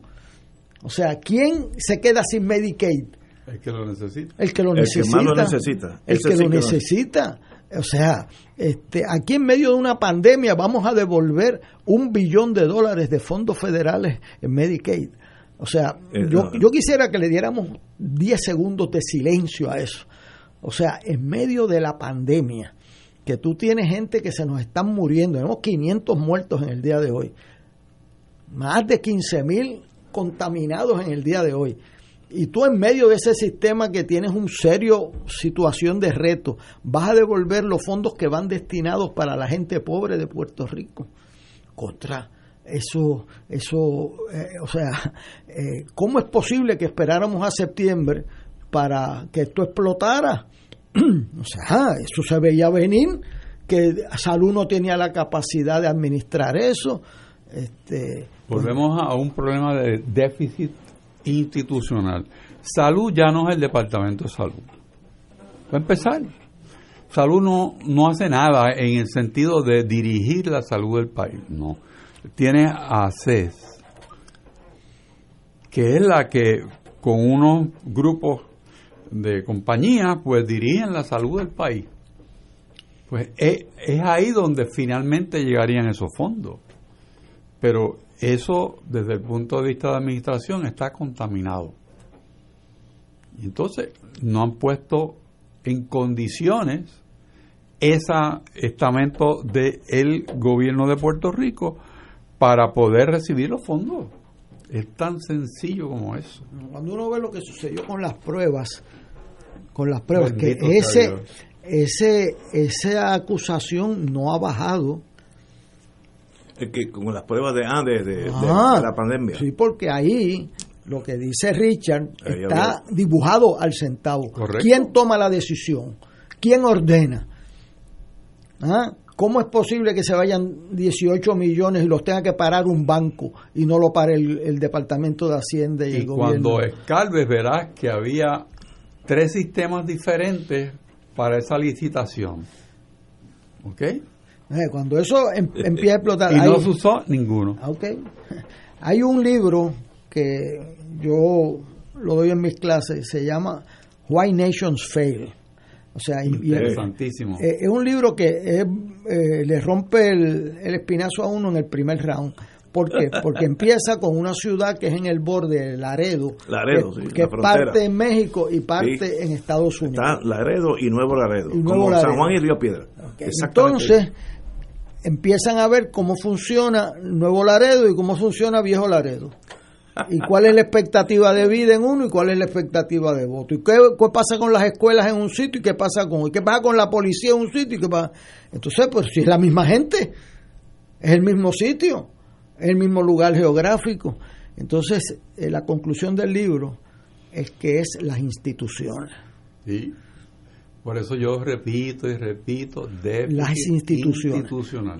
Speaker 3: O sea, ¿quién se queda sin Medicaid?
Speaker 2: El que lo necesita.
Speaker 3: El que lo
Speaker 1: El que
Speaker 3: necesita.
Speaker 1: más lo necesita.
Speaker 3: El que
Speaker 1: sí
Speaker 3: lo
Speaker 1: que
Speaker 3: necesita. O sea, este, aquí en medio de una pandemia vamos a devolver un billón de dólares de fondos federales en Medicaid. O sea,
Speaker 1: Eh,
Speaker 3: yo,
Speaker 1: no.
Speaker 3: yo quisiera que le diéramos 10 segundos de silencio a eso. O sea, en medio de la pandemia, que tú tienes gente que se nos están muriendo, tenemos 500 muertos en el día de hoy, más de 15 mil contaminados en el día de hoy. Y tú en medio de ese sistema que tienes un serio situación de reto, vas a devolver los fondos que van destinados para la gente pobre de Puerto Rico. Contra. Eso, eso, eh, o sea, eh, ¿cómo es posible que esperáramos a septiembre para que esto explotara? o sea, eso se veía venir, que salud no tenía la capacidad de administrar eso. Este,
Speaker 2: Volvemos a un problema de déficit institucional. Salud ya no es el Departamento de Salud. Va a empezar. Salud no, no hace nada en el sentido de dirigir la salud del país. No. Tiene a CES, que es la que con unos grupos de compañías pues dirigen la salud del país. Pues es, es ahí donde finalmente llegarían esos fondos. Pero eso desde el punto de vista de administración está contaminado. Entonces no han puesto en condiciones ese estamento del gobierno de Puerto Rico para poder recibir los fondos. Es tan sencillo como eso.
Speaker 3: Cuando uno ve lo que sucedió con las pruebas, con las pruebas, que ese, ese, esa acusación no ha bajado.
Speaker 1: Que con las pruebas de, ah, de, de, la pandemia.
Speaker 3: Sí, porque ahí lo que dice Richard está dibujado al centavo. ¿Quién toma la decisión? ¿Quién ordena? ¿Ah? ¿Cómo es posible que se vayan 18 millones y los tenga que parar un banco y no lo pare el, Departamento de Hacienda y, el
Speaker 2: gobierno? Cuando escalves verás que había tres sistemas diferentes para esa licitación. ¿Ok? Eh,
Speaker 3: cuando eso em, empieza a explotar.
Speaker 2: y no se usó ninguno.
Speaker 3: Ah, ok. Hay un libro que yo lo doy en mis clases, se llama Why Nations Fail o sea,
Speaker 2: Interesantísimo.
Speaker 3: Eh, es un libro que eh, le rompe el, espinazo a uno en el primer round. ¿Por qué? Porque empieza con una ciudad que es en el borde, Laredo,
Speaker 1: Laredo
Speaker 3: que, que parte en México y parte en Estados Unidos.
Speaker 1: Está Laredo y Nuevo Laredo, como San Juan y Río Piedra.
Speaker 3: Entonces, empiezan a ver cómo funciona Nuevo Laredo y cómo funciona Viejo Laredo y cuál es la expectativa de vida en uno y cuál es la expectativa de voto. ¿Y qué, pasa con las escuelas en un sitio y qué pasa con, y qué pasa con la policía en un sitio? Y qué pasa? Entonces, pues si es la misma gente, es el mismo sitio, es el mismo lugar geográfico. Entonces, eh, la conclusión del libro es que es las instituciones.
Speaker 2: Sí. Por eso yo repito y repito, de
Speaker 3: las instituciones.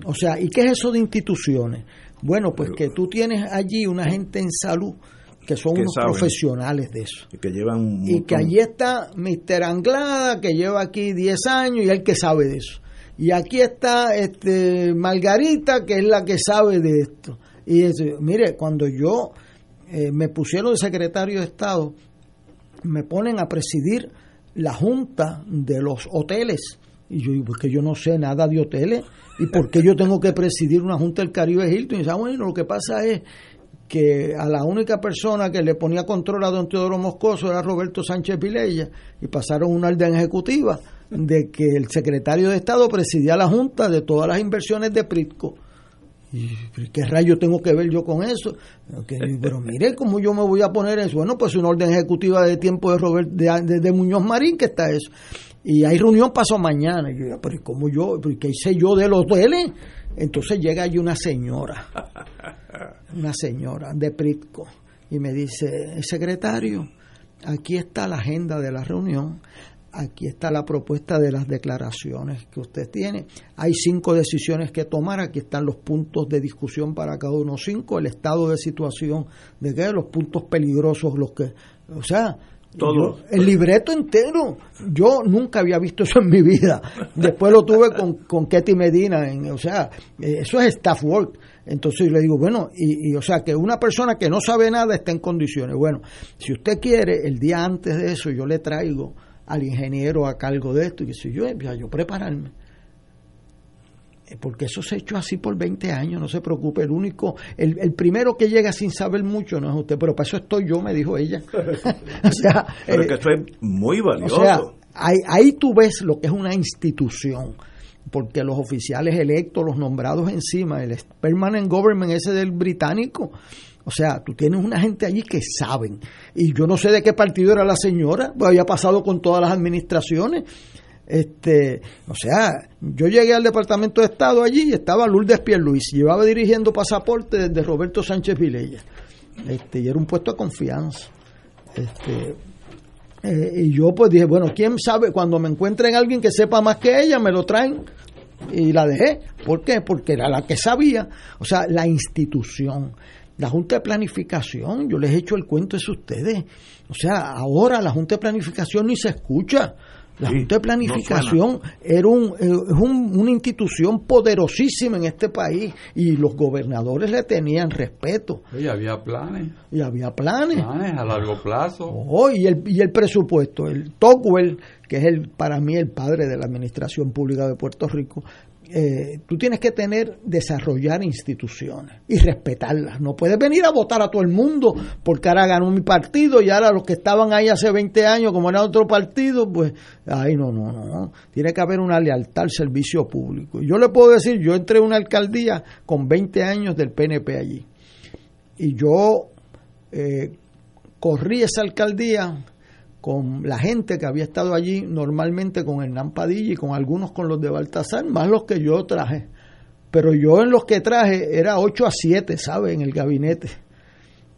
Speaker 3: O sea, ¿y qué es eso de instituciones? Bueno, pues que tú tienes allí una gente en salud que son unos profesionales de eso.
Speaker 1: Y que llevan
Speaker 3: Y que allí está Mr. Anglada, que lleva aquí 10 años y el que sabe de eso. Y aquí está este Margarita, que es la que sabe de esto. Y mire, cuando yo eh, me pusieron de secretario de Estado, me ponen a presidir la junta de los hoteles. Y yo digo, pues que yo no sé nada de hoteles. ¿Y por qué yo tengo que presidir una junta del Caribe Hilton? Y dice, ah, bueno, lo que pasa es que a la única persona que le ponía control a don Teodoro Moscoso era Roberto Sánchez Vilella y pasaron una orden ejecutiva de que el secretario de Estado presidía la junta de todas las inversiones de Pritco. ¿Y qué rayo tengo que ver yo con eso? pero mire, ¿cómo yo me voy a poner eso? Bueno, pues una orden ejecutiva de tiempo de, Robert, de, Muñoz Marín que está eso. Y hay reunión pasó mañana. Y yo, pero ¿cómo yo? ¿Qué hice yo de los hoteles? Entonces llega allí una señora, una señora de Pritco, y me dice, secretario, aquí está la agenda de la reunión, aquí está la propuesta de las declaraciones que usted tiene. Hay cinco decisiones que tomar, aquí están los puntos de discusión para cada uno, cinco, el estado de situación de qué, los puntos peligrosos, los que, o sea,
Speaker 1: todo.
Speaker 3: el libreto entero. Yo nunca había visto eso en mi vida. Después lo tuve con, con Ketty Medina. En, o sea, eh, eso es staff work. Entonces le digo, bueno, y, o sea, que una persona que no sabe nada está en condiciones. Bueno, si usted quiere, el día antes de eso yo le traigo al ingeniero a cargo de esto y que si yo, ya yo prepararme eh, porque eso se ha hecho así por 20 años, no se preocupe, el único, el, el, primero que llega sin saber mucho no es usted, pero para eso estoy yo, me dijo ella.
Speaker 1: o sea, pero que esto es muy valioso.
Speaker 3: O sea, ahí, ahí tú ves lo que es una institución, porque los oficiales electos, los nombrados encima, el permanent government ese del británico, o sea, tú tienes una gente allí que saben. Y yo no sé de qué partido era la señora, pues había pasado con todas las administraciones. Este, o sea, yo llegué al Departamento de Estado allí y estaba Lourdes Pierluis, llevaba dirigiendo pasaporte desde Roberto Sánchez Vilella. Este, y era un puesto de confianza. Este, eh, y yo pues dije, bueno, ¿quién sabe? Cuando me encuentren alguien que sepa más que ella, me lo traen. Y la dejé. ¿Por qué? Porque era la que sabía. O sea, la institución, la Junta de Planificación, yo les he hecho el cuento eso a ustedes. O sea, ahora la Junta de Planificación ni se escucha. La Junta de Planificación era un, eh, es un- una institución poderosísima en este país y los gobernadores le tenían respeto
Speaker 2: Oye, había planes,
Speaker 3: y había planes.
Speaker 2: planes a largo plazo.
Speaker 3: Oh, y, el, y el presupuesto, el Tocqueville, que es el para mí el padre de la administración pública de Puerto Rico, eh, tú tienes que tener, desarrollar instituciones y respetarlas. No puedes venir a votar a todo el mundo porque ahora ganó mi partido y ahora los que estaban ahí hace 20 años, como era otro partido, pues, ay, no, no, no. Tiene que haber una lealtad al servicio público. Yo le puedo decir, yo entré a una alcaldía con 20 años del PNP allí. Y yo eh, corrí esa alcaldía con la gente que había estado allí normalmente con Hernán Padilla y con algunos con los de Baltasar, más los que yo traje. Pero yo en los que traje era 8 a 7, ¿sabe? En el gabinete.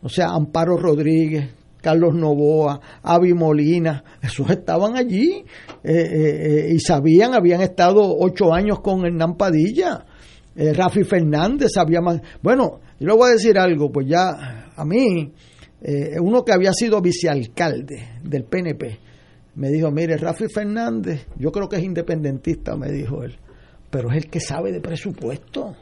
Speaker 3: O sea, Amparo Rodríguez, Carlos Novoa, Avi Molina, esos estaban allí eh, eh, eh, y sabían, habían estado ocho años con Hernán Padilla. Eh, Rafi Fernández había más. Bueno, yo le voy a decir algo, pues ya a mí, eh, uno que había sido vicealcalde del PNP, me dijo, mire, Rafi Fernández, yo creo que es independentista, me dijo él, pero es el que sabe de presupuesto.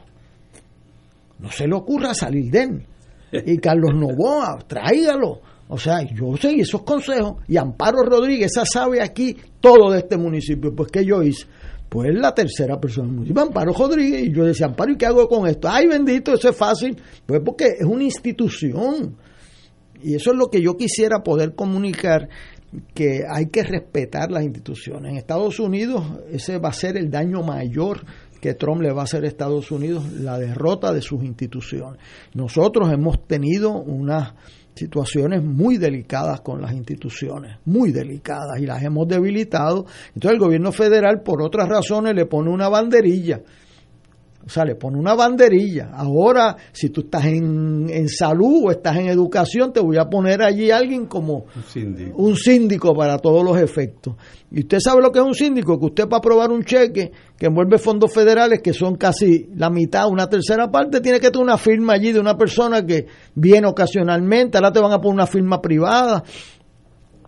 Speaker 3: No se le ocurra salir de él. Y Carlos Novoa, tráigalo. O sea, yo seguí esos consejos. Y Amparo Rodríguez, esa sabe aquí todo de este municipio. Pues, ¿qué yo hice? Pues la tercera persona del municipio, Amparo Rodríguez. Y yo decía, Amparo, ¿y qué hago con esto? Ay, bendito, eso es fácil. Pues porque es una institución. Y eso es lo que yo quisiera poder comunicar, que hay que respetar las instituciones. En Estados Unidos ese va a ser el daño mayor que Trump le va a hacer a Estados Unidos, la derrota de sus instituciones. Nosotros hemos tenido unas situaciones muy delicadas con las instituciones, muy delicadas, y las hemos debilitado. Entonces el gobierno federal, por otras razones, le pone una banderilla. O sea, le pone una banderilla. Ahora, si tú estás en, en salud o estás en educación, te voy a poner allí alguien como
Speaker 2: Un síndico.
Speaker 3: un síndico para todos los efectos. Y usted sabe lo que es un síndico, que usted para aprobar un cheque que envuelve fondos federales, que son casi la mitad, una tercera parte, tiene que tener una firma allí de una persona que viene ocasionalmente, ahora te van a poner una firma privada.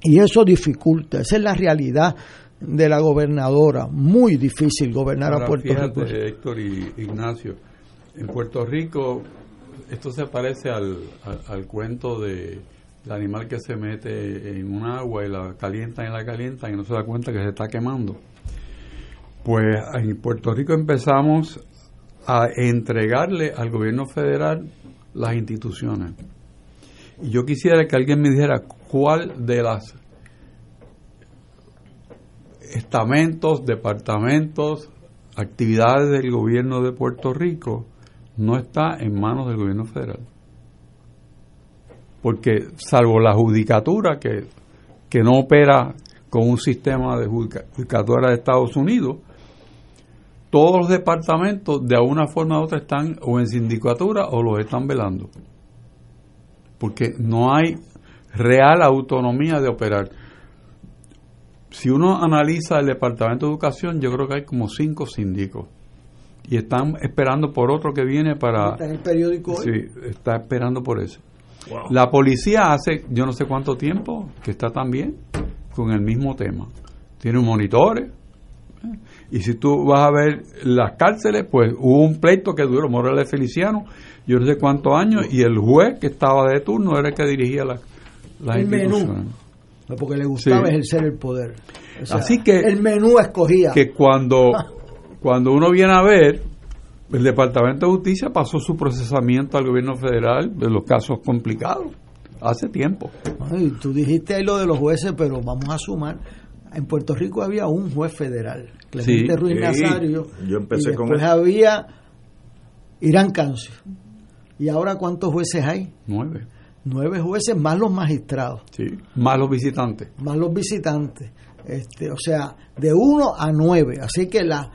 Speaker 3: Y eso dificulta, esa es la realidad de la gobernadora. Muy difícil gobernar
Speaker 2: Ahora,
Speaker 3: a Puerto
Speaker 2: fíjate,
Speaker 3: Rico.
Speaker 2: Héctor y Ignacio, en Puerto Rico esto se parece al, al, al cuento de el animal que se mete en un agua y la calientan y la calientan y no se da cuenta que se está quemando. Pues en Puerto Rico empezamos a entregarle al gobierno federal las instituciones. Y yo quisiera que alguien me dijera cuál de las estamentos, departamentos, actividades del gobierno de Puerto Rico no está en manos del gobierno federal. Porque salvo la judicatura que, que no opera con un sistema de judica- judicatura de Estados Unidos, todos los departamentos de alguna forma u otra están o en sindicatura o los están velando. Porque no hay real autonomía de operar. Si uno analiza el Departamento de Educación, yo creo que hay como cinco síndicos. Y están esperando por otro que viene para...
Speaker 3: Está en el periódico hoy.
Speaker 2: Sí, está esperando por eso. La policía hace yo no sé cuánto tiempo que está también con el mismo tema. Tiene un monitores. ¿eh? Y si tú vas a ver las cárceles, pues hubo un pleito que duró Morales Feliciano, yo no sé cuántos años, y el juez que estaba de turno era el que dirigía la- las
Speaker 3: El menú.
Speaker 2: Instituciones.
Speaker 3: Porque le gustaba
Speaker 2: Sí.
Speaker 3: ejercer el poder. O sea,
Speaker 2: Así que-
Speaker 3: el menú escogía.
Speaker 2: que cuando, cuando uno viene a ver, el Departamento de Justicia pasó su procesamiento al gobierno federal de los casos complicados hace tiempo.
Speaker 3: Ay, tú dijiste ahí lo de los jueces, pero vamos a sumar. En Puerto Rico había un juez federal, Clemente
Speaker 2: Sí.
Speaker 3: Ruiz
Speaker 1: Sí,
Speaker 3: Nazario.
Speaker 1: yo empecé
Speaker 3: y
Speaker 1: con
Speaker 3: después
Speaker 1: él.
Speaker 3: había Irán Cancio. ¿Y ahora cuántos jueces hay?
Speaker 2: Nueve.
Speaker 3: Nueve jueces más los magistrados,
Speaker 2: Sí. Más los visitantes.
Speaker 3: más los visitantes. Este, o sea, de 1 a 9. Así que la,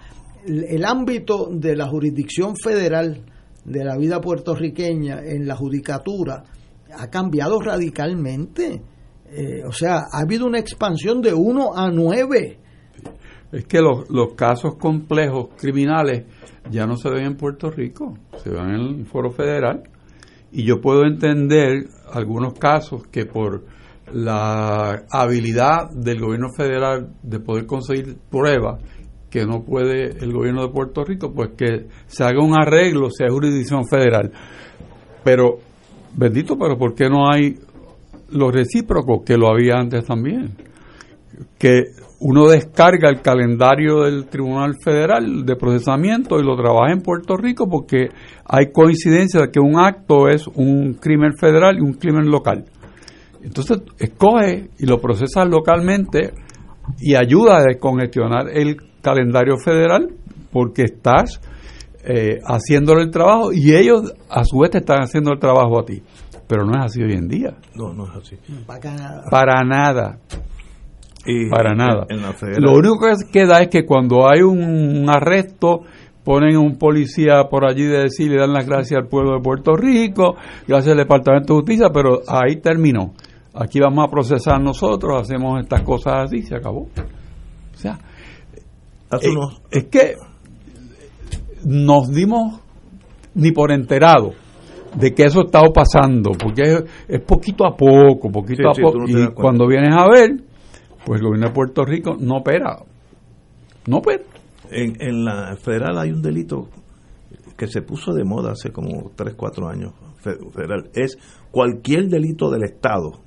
Speaker 3: el ámbito de la jurisdicción federal de la vida puertorriqueña en la judicatura ha cambiado radicalmente. Eh, o sea, ha habido una expansión de 1 a 9.
Speaker 2: Es que los, los casos complejos criminales ya no se ven en Puerto Rico, se ven en el foro federal. Y yo puedo entender algunos casos que por la habilidad del gobierno federal de poder conseguir pruebas que no puede el gobierno de Puerto Rico, pues que se haga un arreglo, sea jurisdicción federal. Pero, bendito, pero ¿por qué no hay los recíprocos que lo había antes también? Que uno descarga el calendario del Tribunal Federal de procesamiento y lo trabaja en Puerto Rico porque hay coincidencia de que un acto es un crimen federal y un crimen local. Entonces, escoge y lo procesa localmente y ayuda a descongestionar el calendario federal porque estás eh, haciéndole el trabajo y ellos a su vez te están haciendo el trabajo a ti. Pero no es así hoy en día.
Speaker 1: No, no es así.
Speaker 3: Para nada.
Speaker 2: Para nada.
Speaker 1: Y
Speaker 2: Para nada. Lo único que queda es que cuando hay un arresto, ponen un policía por allí de decir, le dan las gracias al pueblo de Puerto Rico, gracias al Departamento de Justicia, pero ahí terminó. Aquí vamos a procesar nosotros, hacemos estas cosas así, se acabó. O sea, eh, es que nos dimos ni por enterado de que eso estaba pasando, porque es, es poquito a poco, poquito
Speaker 1: Sí,
Speaker 2: a
Speaker 1: sí,
Speaker 2: poco,
Speaker 1: no
Speaker 2: y cuando vienes a ver, pues el gobierno de Puerto Rico no opera, no opera.
Speaker 1: En, la federal hay un delito que se puso de moda hace como 3, 4 años, fe- federal. Es cualquier delito del Estado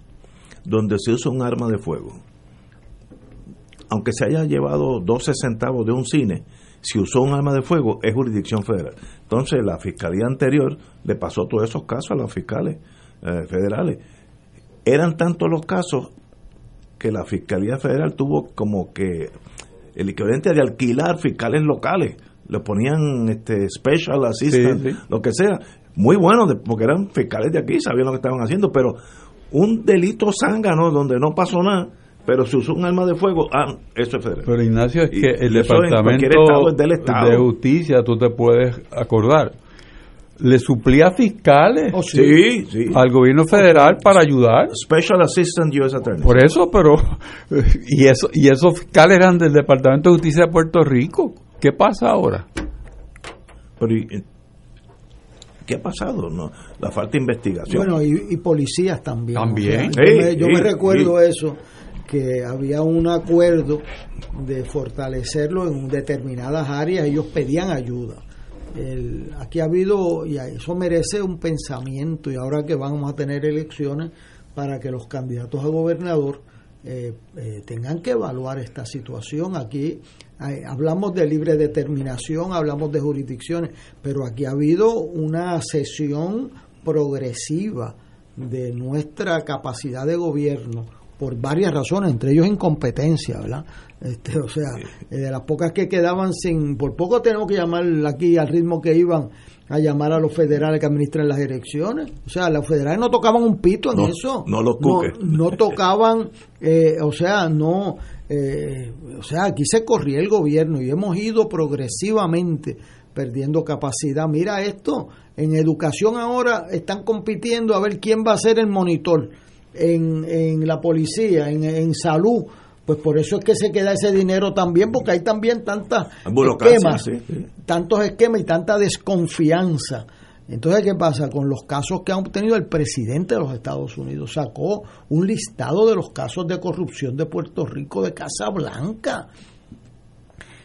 Speaker 1: donde se usa un arma de fuego. Aunque se haya llevado 12 centavos de un cine, si usó un arma de fuego es jurisdicción federal. Entonces la fiscalía anterior le pasó todos esos casos a los fiscales eh, federales. Eran tantos los casos que la Fiscalía Federal tuvo como que el equivalente de alquilar fiscales locales. Le ponían este special assistant,
Speaker 2: Sí, sí.
Speaker 1: lo que sea. Muy bueno, porque eran fiscales de aquí, sabían lo que estaban haciendo, pero un delito zángano donde no pasó nada, pero se usó un arma de fuego, ah, eso es federal.
Speaker 2: Pero Ignacio, es que el
Speaker 1: y
Speaker 2: Departamento
Speaker 1: estado es del Estado.
Speaker 2: de Justicia, tú te puedes acordar, le suplía fiscales
Speaker 1: Oh, sí, sí.
Speaker 2: al gobierno federal para ayudar.
Speaker 1: Special Assistant U.S. Attorney.
Speaker 2: Por eso, pero y eso y esos fiscales eran del Departamento de Justicia de Puerto Rico. ¿Qué pasa ahora?
Speaker 1: Pero, ¿y- ¿Qué ha pasado? No, la falta de investigación.
Speaker 3: Bueno, y, y policías también.
Speaker 2: También.
Speaker 3: O sea, yo me, yo
Speaker 1: sí,
Speaker 3: me recuerdo
Speaker 1: sí.
Speaker 3: eso, que había un acuerdo de fortalecerlo en determinadas áreas, ellos pedían ayuda. El- aquí ha habido, y eso merece un pensamiento, y ahora que vamos a tener elecciones, para que los candidatos a gobernador eh, eh, tengan que evaluar esta situación. Aquí eh, hablamos de libre determinación, hablamos de jurisdicciones, pero aquí ha habido una sesión progresiva de nuestra capacidad de gobierno por varias razones, entre ellos incompetencia, ¿verdad? Este, o sea, eh, de las pocas que quedaban sin, por poco tenemos que llamar aquí al ritmo que iban a llamar a los federales que administran las elecciones. O sea, los federales no tocaban un pito en
Speaker 1: No,
Speaker 3: eso.
Speaker 1: no los cuques.
Speaker 3: no tocaban, eh, o sea, no, eh, o sea, aquí se corría el gobierno y hemos ido progresivamente perdiendo capacidad. Mira esto, en educación ahora están compitiendo a ver quién va a ser el monitor en, en la policía, en, en salud. Pues por eso es que se queda ese dinero también, porque hay también tantas esquemas,
Speaker 1: sí, sí.
Speaker 3: tantos esquemas y tanta desconfianza. Entonces, ¿qué pasa? Con los casos que ha obtenido el presidente de los Estados Unidos, sacó un listado de los casos de corrupción de Puerto Rico de Casa Blanca.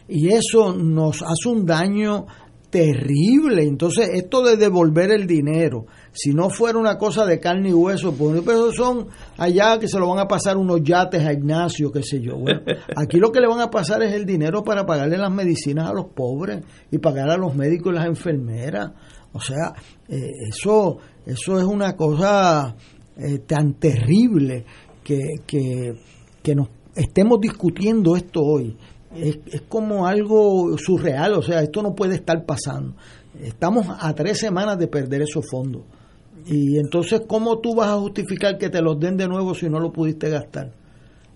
Speaker 3: Y eso nos hace un daño terrible. Entonces, esto de devolver el dinero, si no fuera una cosa de carne y hueso, pues pero son allá que se lo van a pasar unos yates a Ignacio, qué sé yo. Bueno, aquí lo que le van a pasar es el dinero para pagarle las medicinas a los pobres y pagar a los médicos y las enfermeras. O sea, eh, eso, eso es una cosa eh, tan terrible que, que, que nos estemos discutiendo esto hoy. Es, es como algo surreal, o sea, esto no puede estar pasando. Estamos a tres semanas de perder esos fondos. Y entonces, ¿cómo tú vas a justificar que te los den de nuevo si no lo pudiste gastar?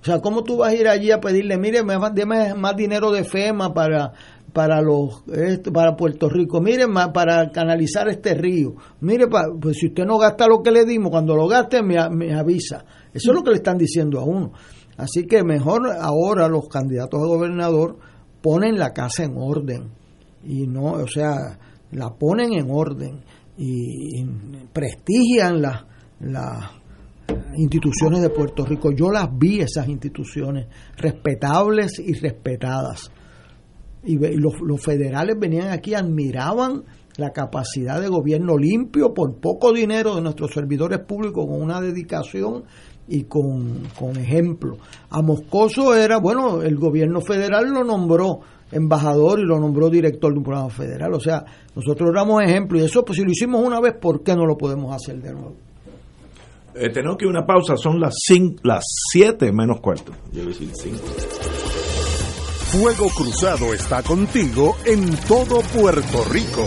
Speaker 3: O sea, ¿cómo tú vas a ir allí a pedirle, mire, me deme más dinero de FEMA para para los para Puerto Rico, mire para canalizar este río, mire pues si usted no gasta lo que le dimos, cuando lo gaste me, me avisa. Eso es lo que le están diciendo a uno. Así que mejor ahora los candidatos a gobernador ponen la casa en orden y no, o sea, la ponen en orden y, prestigian las instituciones de Puerto Rico. Yo las vi, esas instituciones, respetables y respetadas. Y, los, los federales venían aquí, admiraban la capacidad de gobierno limpio por poco dinero de nuestros servidores públicos con una dedicación y con, con ejemplo. A Moscoso era, bueno, el gobierno federal lo nombró embajador y lo nombró director de un programa federal. O sea, nosotros éramos ejemplo y eso, pues si lo hicimos una vez, ¿por qué no lo podemos hacer de nuevo?
Speaker 1: Eh, tenemos que una pausa, son las cinco, las 7 menos cuarto.
Speaker 4: Fuego Cruzado está contigo en todo Puerto Rico.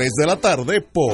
Speaker 4: de la tarde por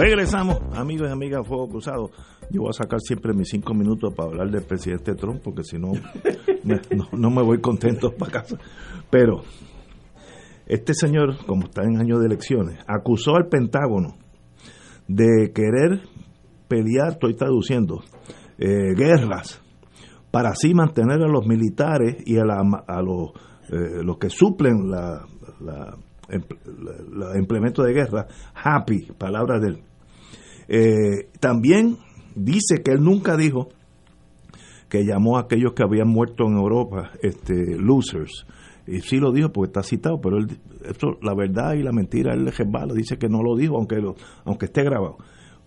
Speaker 1: Regresamos, amigos y amigas, Fuego Cruzado. Yo voy a sacar siempre mis cinco minutos para hablar del presidente Trump, porque si no, no, me voy contento para casa. Pero este señor, como está en año de elecciones, acusó al Pentágono de querer pelear, estoy traduciendo, eh, guerras, para así mantener a los militares y a, los, eh, los que suplen la, la implemento de guerra, happy, palabra de él. Eh, también dice que él nunca dijo que llamó a aquellos que habían muerto en Europa, este, losers. Y sí lo dijo porque está citado, pero él, esto, la verdad y la mentira, él le dice que no lo dijo, aunque, lo, aunque esté grabado.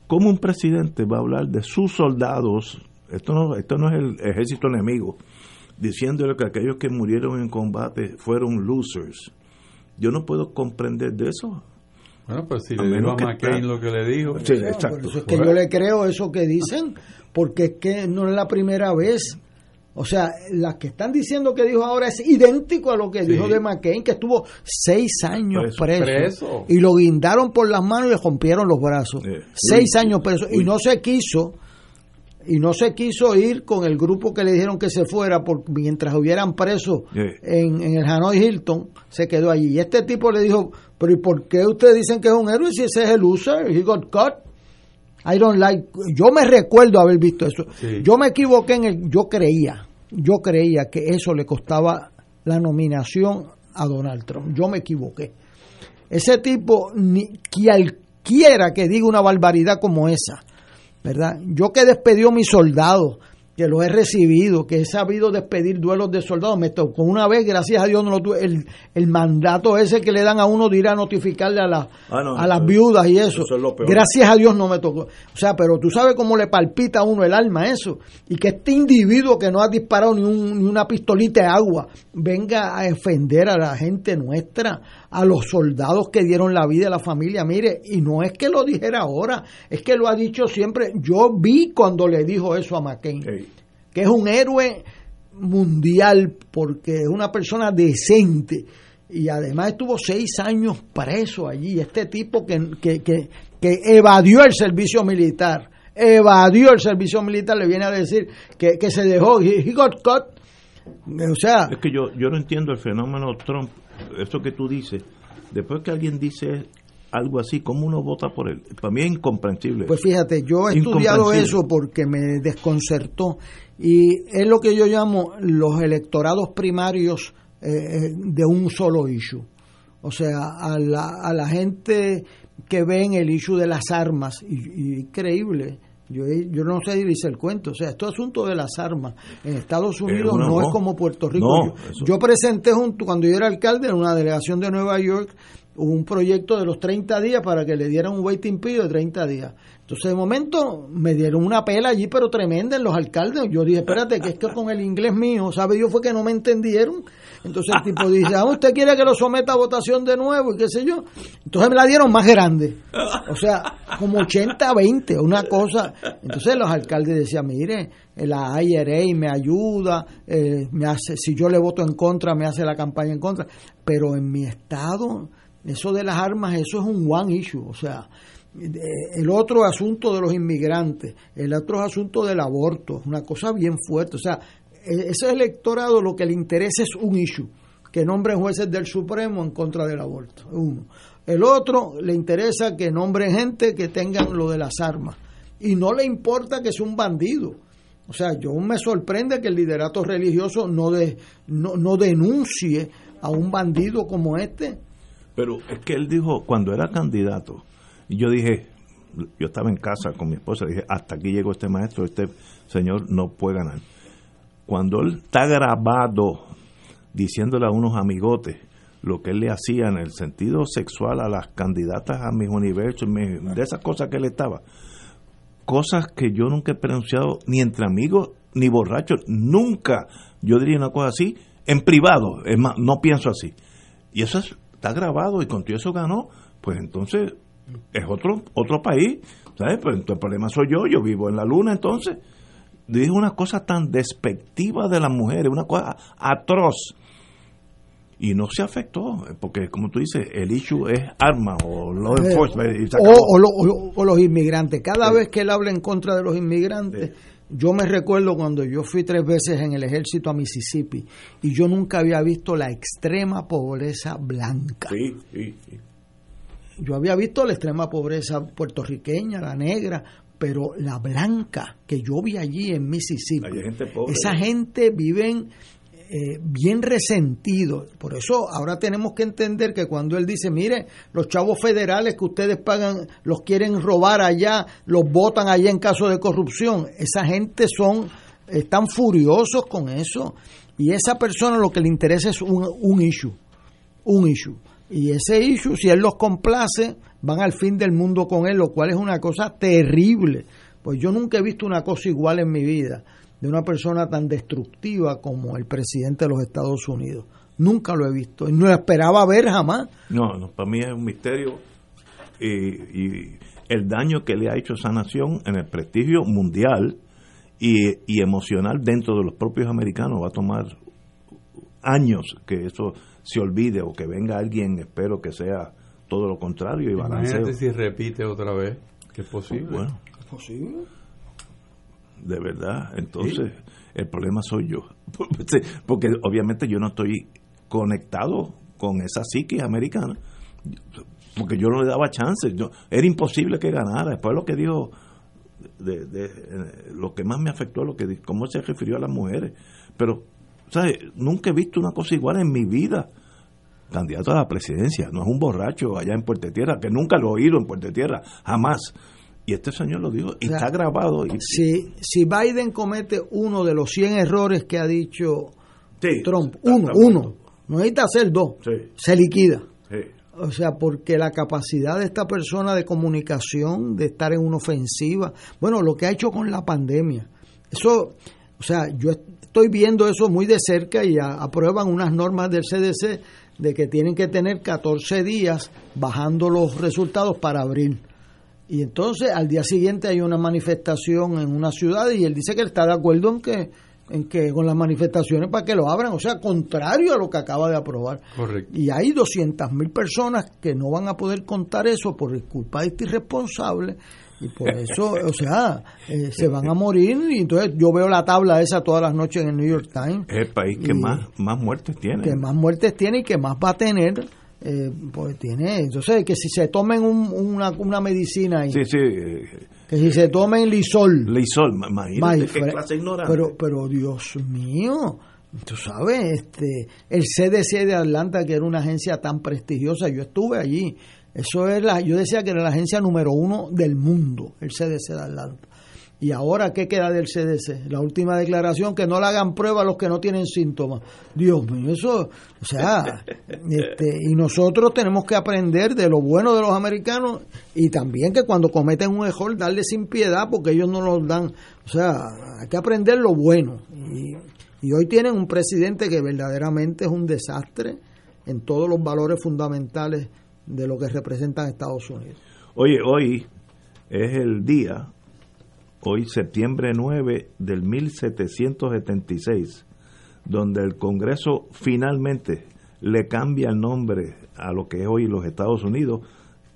Speaker 1: ¿Cómo un presidente va a hablar de sus soldados? Esto no, esto no es el ejército enemigo, diciéndole que aquellos que murieron en combate fueron losers. Yo no puedo comprender de eso.
Speaker 2: Bueno, pues si le dijo a McCain lo que le dijo.
Speaker 1: Sí, exacto.
Speaker 3: Por eso es que yo le creo eso que dicen, porque es que no es la primera vez. O sea, las que están diciendo que dijo ahora es idéntico a lo que
Speaker 2: Sí.
Speaker 3: dijo de McCain, que estuvo seis años
Speaker 2: Preso.
Speaker 3: preso,
Speaker 2: Preso.
Speaker 3: y lo guindaron por las manos y le rompieron los brazos. Seis
Speaker 1: Uy.
Speaker 3: años preso y
Speaker 1: Uy.
Speaker 3: no se quiso y no se quiso ir con el grupo que le dijeron que se fuera por, mientras hubieran preso en, en el Hanoi Hilton, se quedó allí. Y este tipo le dijo, pero ¿y por qué ustedes dicen que es un héroe si ese es el loser? He got caught. I don't like. Yo me recuerdo haber visto eso.
Speaker 2: Sí.
Speaker 3: Yo me equivoqué en el. Yo creía, yo creía que eso le costaba la nominación a Donald Trump. Yo me equivoqué. Ese tipo, ni cualquiera que diga una barbaridad como esa, ¿verdad? Yo que despedió a mis soldados, que los he recibido, que he sabido despedir duelos de soldados, me tocó una vez, gracias a Dios, no lo tuve, el, el mandato ese que le dan a uno de ir a notificarle a, la-
Speaker 1: Ah, no,
Speaker 3: a las viudas y eso.
Speaker 1: eso es lo peor.
Speaker 3: Gracias a Dios no me tocó. O sea, pero tú sabes cómo le palpita a uno el alma eso. Y que este individuo que no ha disparado ni, un- ni una pistolita de agua venga a defender a la gente nuestra, a los soldados que dieron la vida a la familia. Mire, y no es que lo dijera ahora, es que lo ha dicho siempre. Yo vi cuando le dijo eso a McCain, que es un héroe mundial porque es una persona decente y además estuvo seis años preso allí. Este tipo que, que, que, que evadió el servicio militar, evadió el servicio militar, le viene a decir que, que se dejó, he, he got caught. O sea,
Speaker 1: Es que yo, yo no entiendo el fenómeno Trump, eso que tú dices, después que alguien dice algo así, ¿cómo uno vota por él? Para mí es incomprensible.
Speaker 3: Pues fíjate, yo he estudiado eso porque me desconcertó y es lo que yo llamo los electorados primarios eh, eh, de un solo issue. O sea, a la, a la gente que ve en el issue de las armas, y, y increíble, yo, yo no sé dice el cuento, o sea, esto es asunto de las armas. En Estados Unidos
Speaker 1: una-
Speaker 3: no,
Speaker 1: no.
Speaker 3: es como Puerto Rico.
Speaker 1: No,
Speaker 3: yo, yo presenté junto, cuando yo era alcalde en una delegación de Nueva York, un proyecto de los 30 días para que le dieran un waiting period de 30 días. Entonces, de momento, me dieron una pela allí, pero tremenda en los alcaldes. Yo dije, espérate, que es que con el inglés mío, ¿sabe Dios fue que no me entendieron? Entonces el tipo dice, ah, ¿usted quiere que lo someta a votación de nuevo? Y qué sé yo. Entonces me la dieron más grande. O sea, como 80-20, una cosa. Entonces los alcaldes decían, mire, la IRA me ayuda, eh, me hace, si yo le voto en contra, me hace la campaña en contra. Pero en mi estado, eso de las armas, eso es un one issue. O sea, el otro asunto de los inmigrantes, el otro asunto del aborto, una cosa bien fuerte. O sea, e- ese electorado lo que le interesa es un issue, que nombren jueces del Supremo en contra del aborto, uno. El otro le interesa que nombren gente que tengan lo de las armas. Y no le importa que sea un bandido. O sea, yo me sorprende que el liderato religioso no, de, no, no denuncie a un bandido como este.
Speaker 1: Pero es que él dijo, cuando era candidato, yo dije, yo estaba en casa con mi esposa, dije, hasta aquí llegó este maestro, este señor no puede ganar. Cuando él está grabado diciéndole a unos amigotes lo que él le hacía en el sentido sexual a las candidatas a mis universos, de esas cosas que él estaba, cosas que yo nunca he pronunciado ni entre amigos ni borrachos, nunca yo diría una cosa así en privado, es más, no pienso así. Y eso es- está grabado y con todo eso ganó, pues entonces es otro otro país, ¿sabes? Pues entonces el problema soy yo, yo vivo en la luna entonces. Dijo una cosa tan despectiva de las mujeres, una cosa atroz. Y no se afectó, porque como tú dices, el issue es arma o law
Speaker 3: Eh,
Speaker 1: enforcement.
Speaker 3: o, o lo- o lo- o los inmigrantes. Cada vez que él habla en contra de los inmigrantes, yo me recuerdo cuando yo fui tres veces en el ejército a Mississippi y yo nunca había visto la extrema pobreza blanca.
Speaker 1: Sí, sí, sí.
Speaker 3: Yo había visto la extrema pobreza puertorriqueña, la negra, pero la blanca que yo vi allí en Mississippi,
Speaker 1: Hay gente pobre.
Speaker 3: esa gente viven eh, bien resentidos. Por eso ahora tenemos que entender que cuando él dice, mire, los chavos federales que ustedes pagan, los quieren robar allá, los votan allá en caso de corrupción, esa gente son están furiosos con eso y esa persona lo que le interesa es un, un issue, un issue. Y ese issue, si él los complace, van al fin del mundo con él, lo cual es una cosa terrible. Pues yo nunca he visto una cosa igual en mi vida de una persona tan destructiva como el presidente de los Estados Unidos. Nunca lo he visto y no lo esperaba ver jamás.
Speaker 1: No, no para mí es un misterio y, y el daño que le ha hecho esa nación en el prestigio mundial y, y emocional dentro de los propios americanos va a tomar años que eso se olvide o que venga alguien, espero que sea todo lo contrario y balanceo.
Speaker 2: Imagínate si repite otra vez, que es posible.
Speaker 1: Bueno,
Speaker 3: ¿Es posible?
Speaker 1: de verdad, entonces el problema soy yo. Porque obviamente yo no estoy conectado con esa psique americana, porque yo no le daba chance, yo, era imposible que ganara. Después lo que dijo, de, de- eh, lo que más me afectó, lo que cómo se refirió a las mujeres. Pero, ¿sabes? Nunca he visto una cosa igual en mi vida. Candidato a la presidencia, no es un borracho allá en Puerto Tierra, que nunca lo he oído en Puerto Tierra, jamás. Y este señor lo dijo, y
Speaker 3: O sea,
Speaker 1: está grabado. Y,
Speaker 3: Si, si Biden comete uno de los 100 errores que ha dicho
Speaker 1: Sí,
Speaker 3: Trump,
Speaker 1: está-
Speaker 3: uno,
Speaker 1: está
Speaker 3: uno, no necesita hacer dos,
Speaker 1: Sí.
Speaker 3: se liquida.
Speaker 1: Sí.
Speaker 3: O sea, porque la capacidad de esta persona de comunicación, de estar en una ofensiva, bueno, lo que ha hecho con la pandemia, eso, o sea, yo estoy viendo eso muy de cerca y a- aprueban unas normas del CDC de que tienen que tener 14 días bajando los resultados para abril. Y entonces al día siguiente hay una manifestación en una ciudad y él dice que él está de acuerdo en que en que con las manifestaciones para que lo abran, o sea, contrario a lo que acaba de aprobar.
Speaker 2: Correcto.
Speaker 3: Y hay 200 mil personas que no van a poder contar eso por culpa de este irresponsable y por eso, o sea, eh, se van a morir y entonces yo veo la tabla esa todas las noches en el New York Times
Speaker 1: Es el país que más, más muertes tiene.
Speaker 3: que más muertes tiene y que más va a tener, eh, pues tiene, entonces que si se tomen un- una, una medicina ahí,
Speaker 1: Sí, sí. eh,
Speaker 3: que si se tomen lisol,
Speaker 1: Leisol, ma- imagínate qué clase ignorante.
Speaker 3: Pero, pero Dios mío, tú sabes, este, el CDC de Atlanta, que era una agencia tan prestigiosa, yo estuve allí. Eso es la, yo decía que era la agencia número uno del mundo, el CDC de Atlanta. Y ahora, ¿qué queda del CDC? La última declaración, que no le hagan prueba a los que no tienen síntomas. Dios mío, eso, o sea, este, y nosotros tenemos que aprender de lo bueno de los americanos y también que cuando cometen un error, darle sin piedad porque ellos no nos dan, o sea, hay que aprender lo bueno. Y, y hoy tienen un presidente que verdaderamente es un desastre en todos los valores fundamentales de lo que representan Estados Unidos.
Speaker 1: Oye, hoy es el día, hoy septiembre 9 del 1776, donde el Congreso finalmente le cambia el nombre a lo que es hoy los Estados Unidos.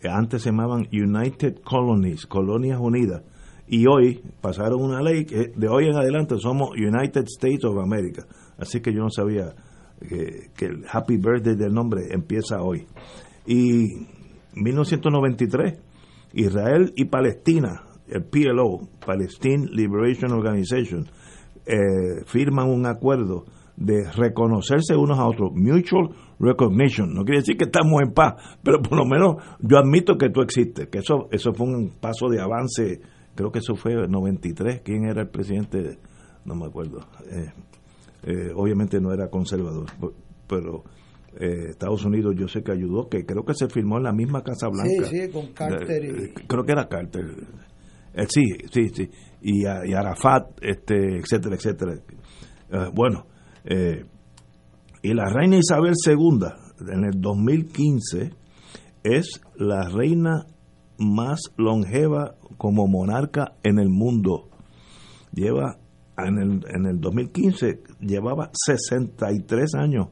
Speaker 1: Antes se llamaban United Colonies, Colonias Unidas. Y hoy pasaron una ley que de hoy en adelante somos United States of America. Así que yo no sabía que, que el Happy Birthday del nombre empieza hoy. Y 1993, Israel y Palestina, el PLO, Palestine Liberation Organization, eh, firman un acuerdo de reconocerse unos a otros, mutual recognition. No quiere decir que estamos en paz, pero por lo menos yo admito que tú existes, que eso eso fue un paso de avance. Creo que eso fue en 93. ¿Quién era el presidente? No me acuerdo. Eh, eh, obviamente no era conservador, pe- pero eh, Estados Unidos yo sé que ayudó, que creo que se firmó en la misma Casa Blanca.
Speaker 3: Sí, sí, con Carter y-
Speaker 1: Eh, creo que era Carter. Eh, sí, sí, sí. Y, y Arafat, este, etcétera, etcétera. Eh, bueno, y la reina Isabel II, en el 2015, es la reina más longeva como monarca en el mundo. Lleva, en el, en el 2015, llevaba 63 años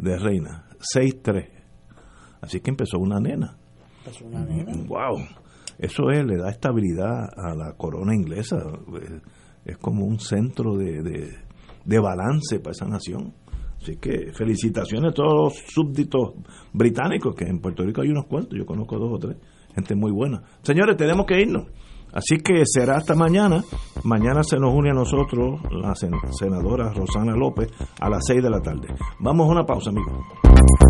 Speaker 1: de reina, 6'3". Así que empezó una nena. Wow, eso es, le da estabilidad a la corona inglesa. Es como un centro de, de, de balance para esa nación. Así que felicitaciones a todos los súbditos británicos, que en Puerto Rico hay unos cuantos, yo conozco dos o tres, gente muy buena. Señores, tenemos que irnos. Así que será hasta mañana. Mañana se nos une a nosotros la sen- senadora Rosana López a las 6 de la tarde. Vamos a una pausa, amigos.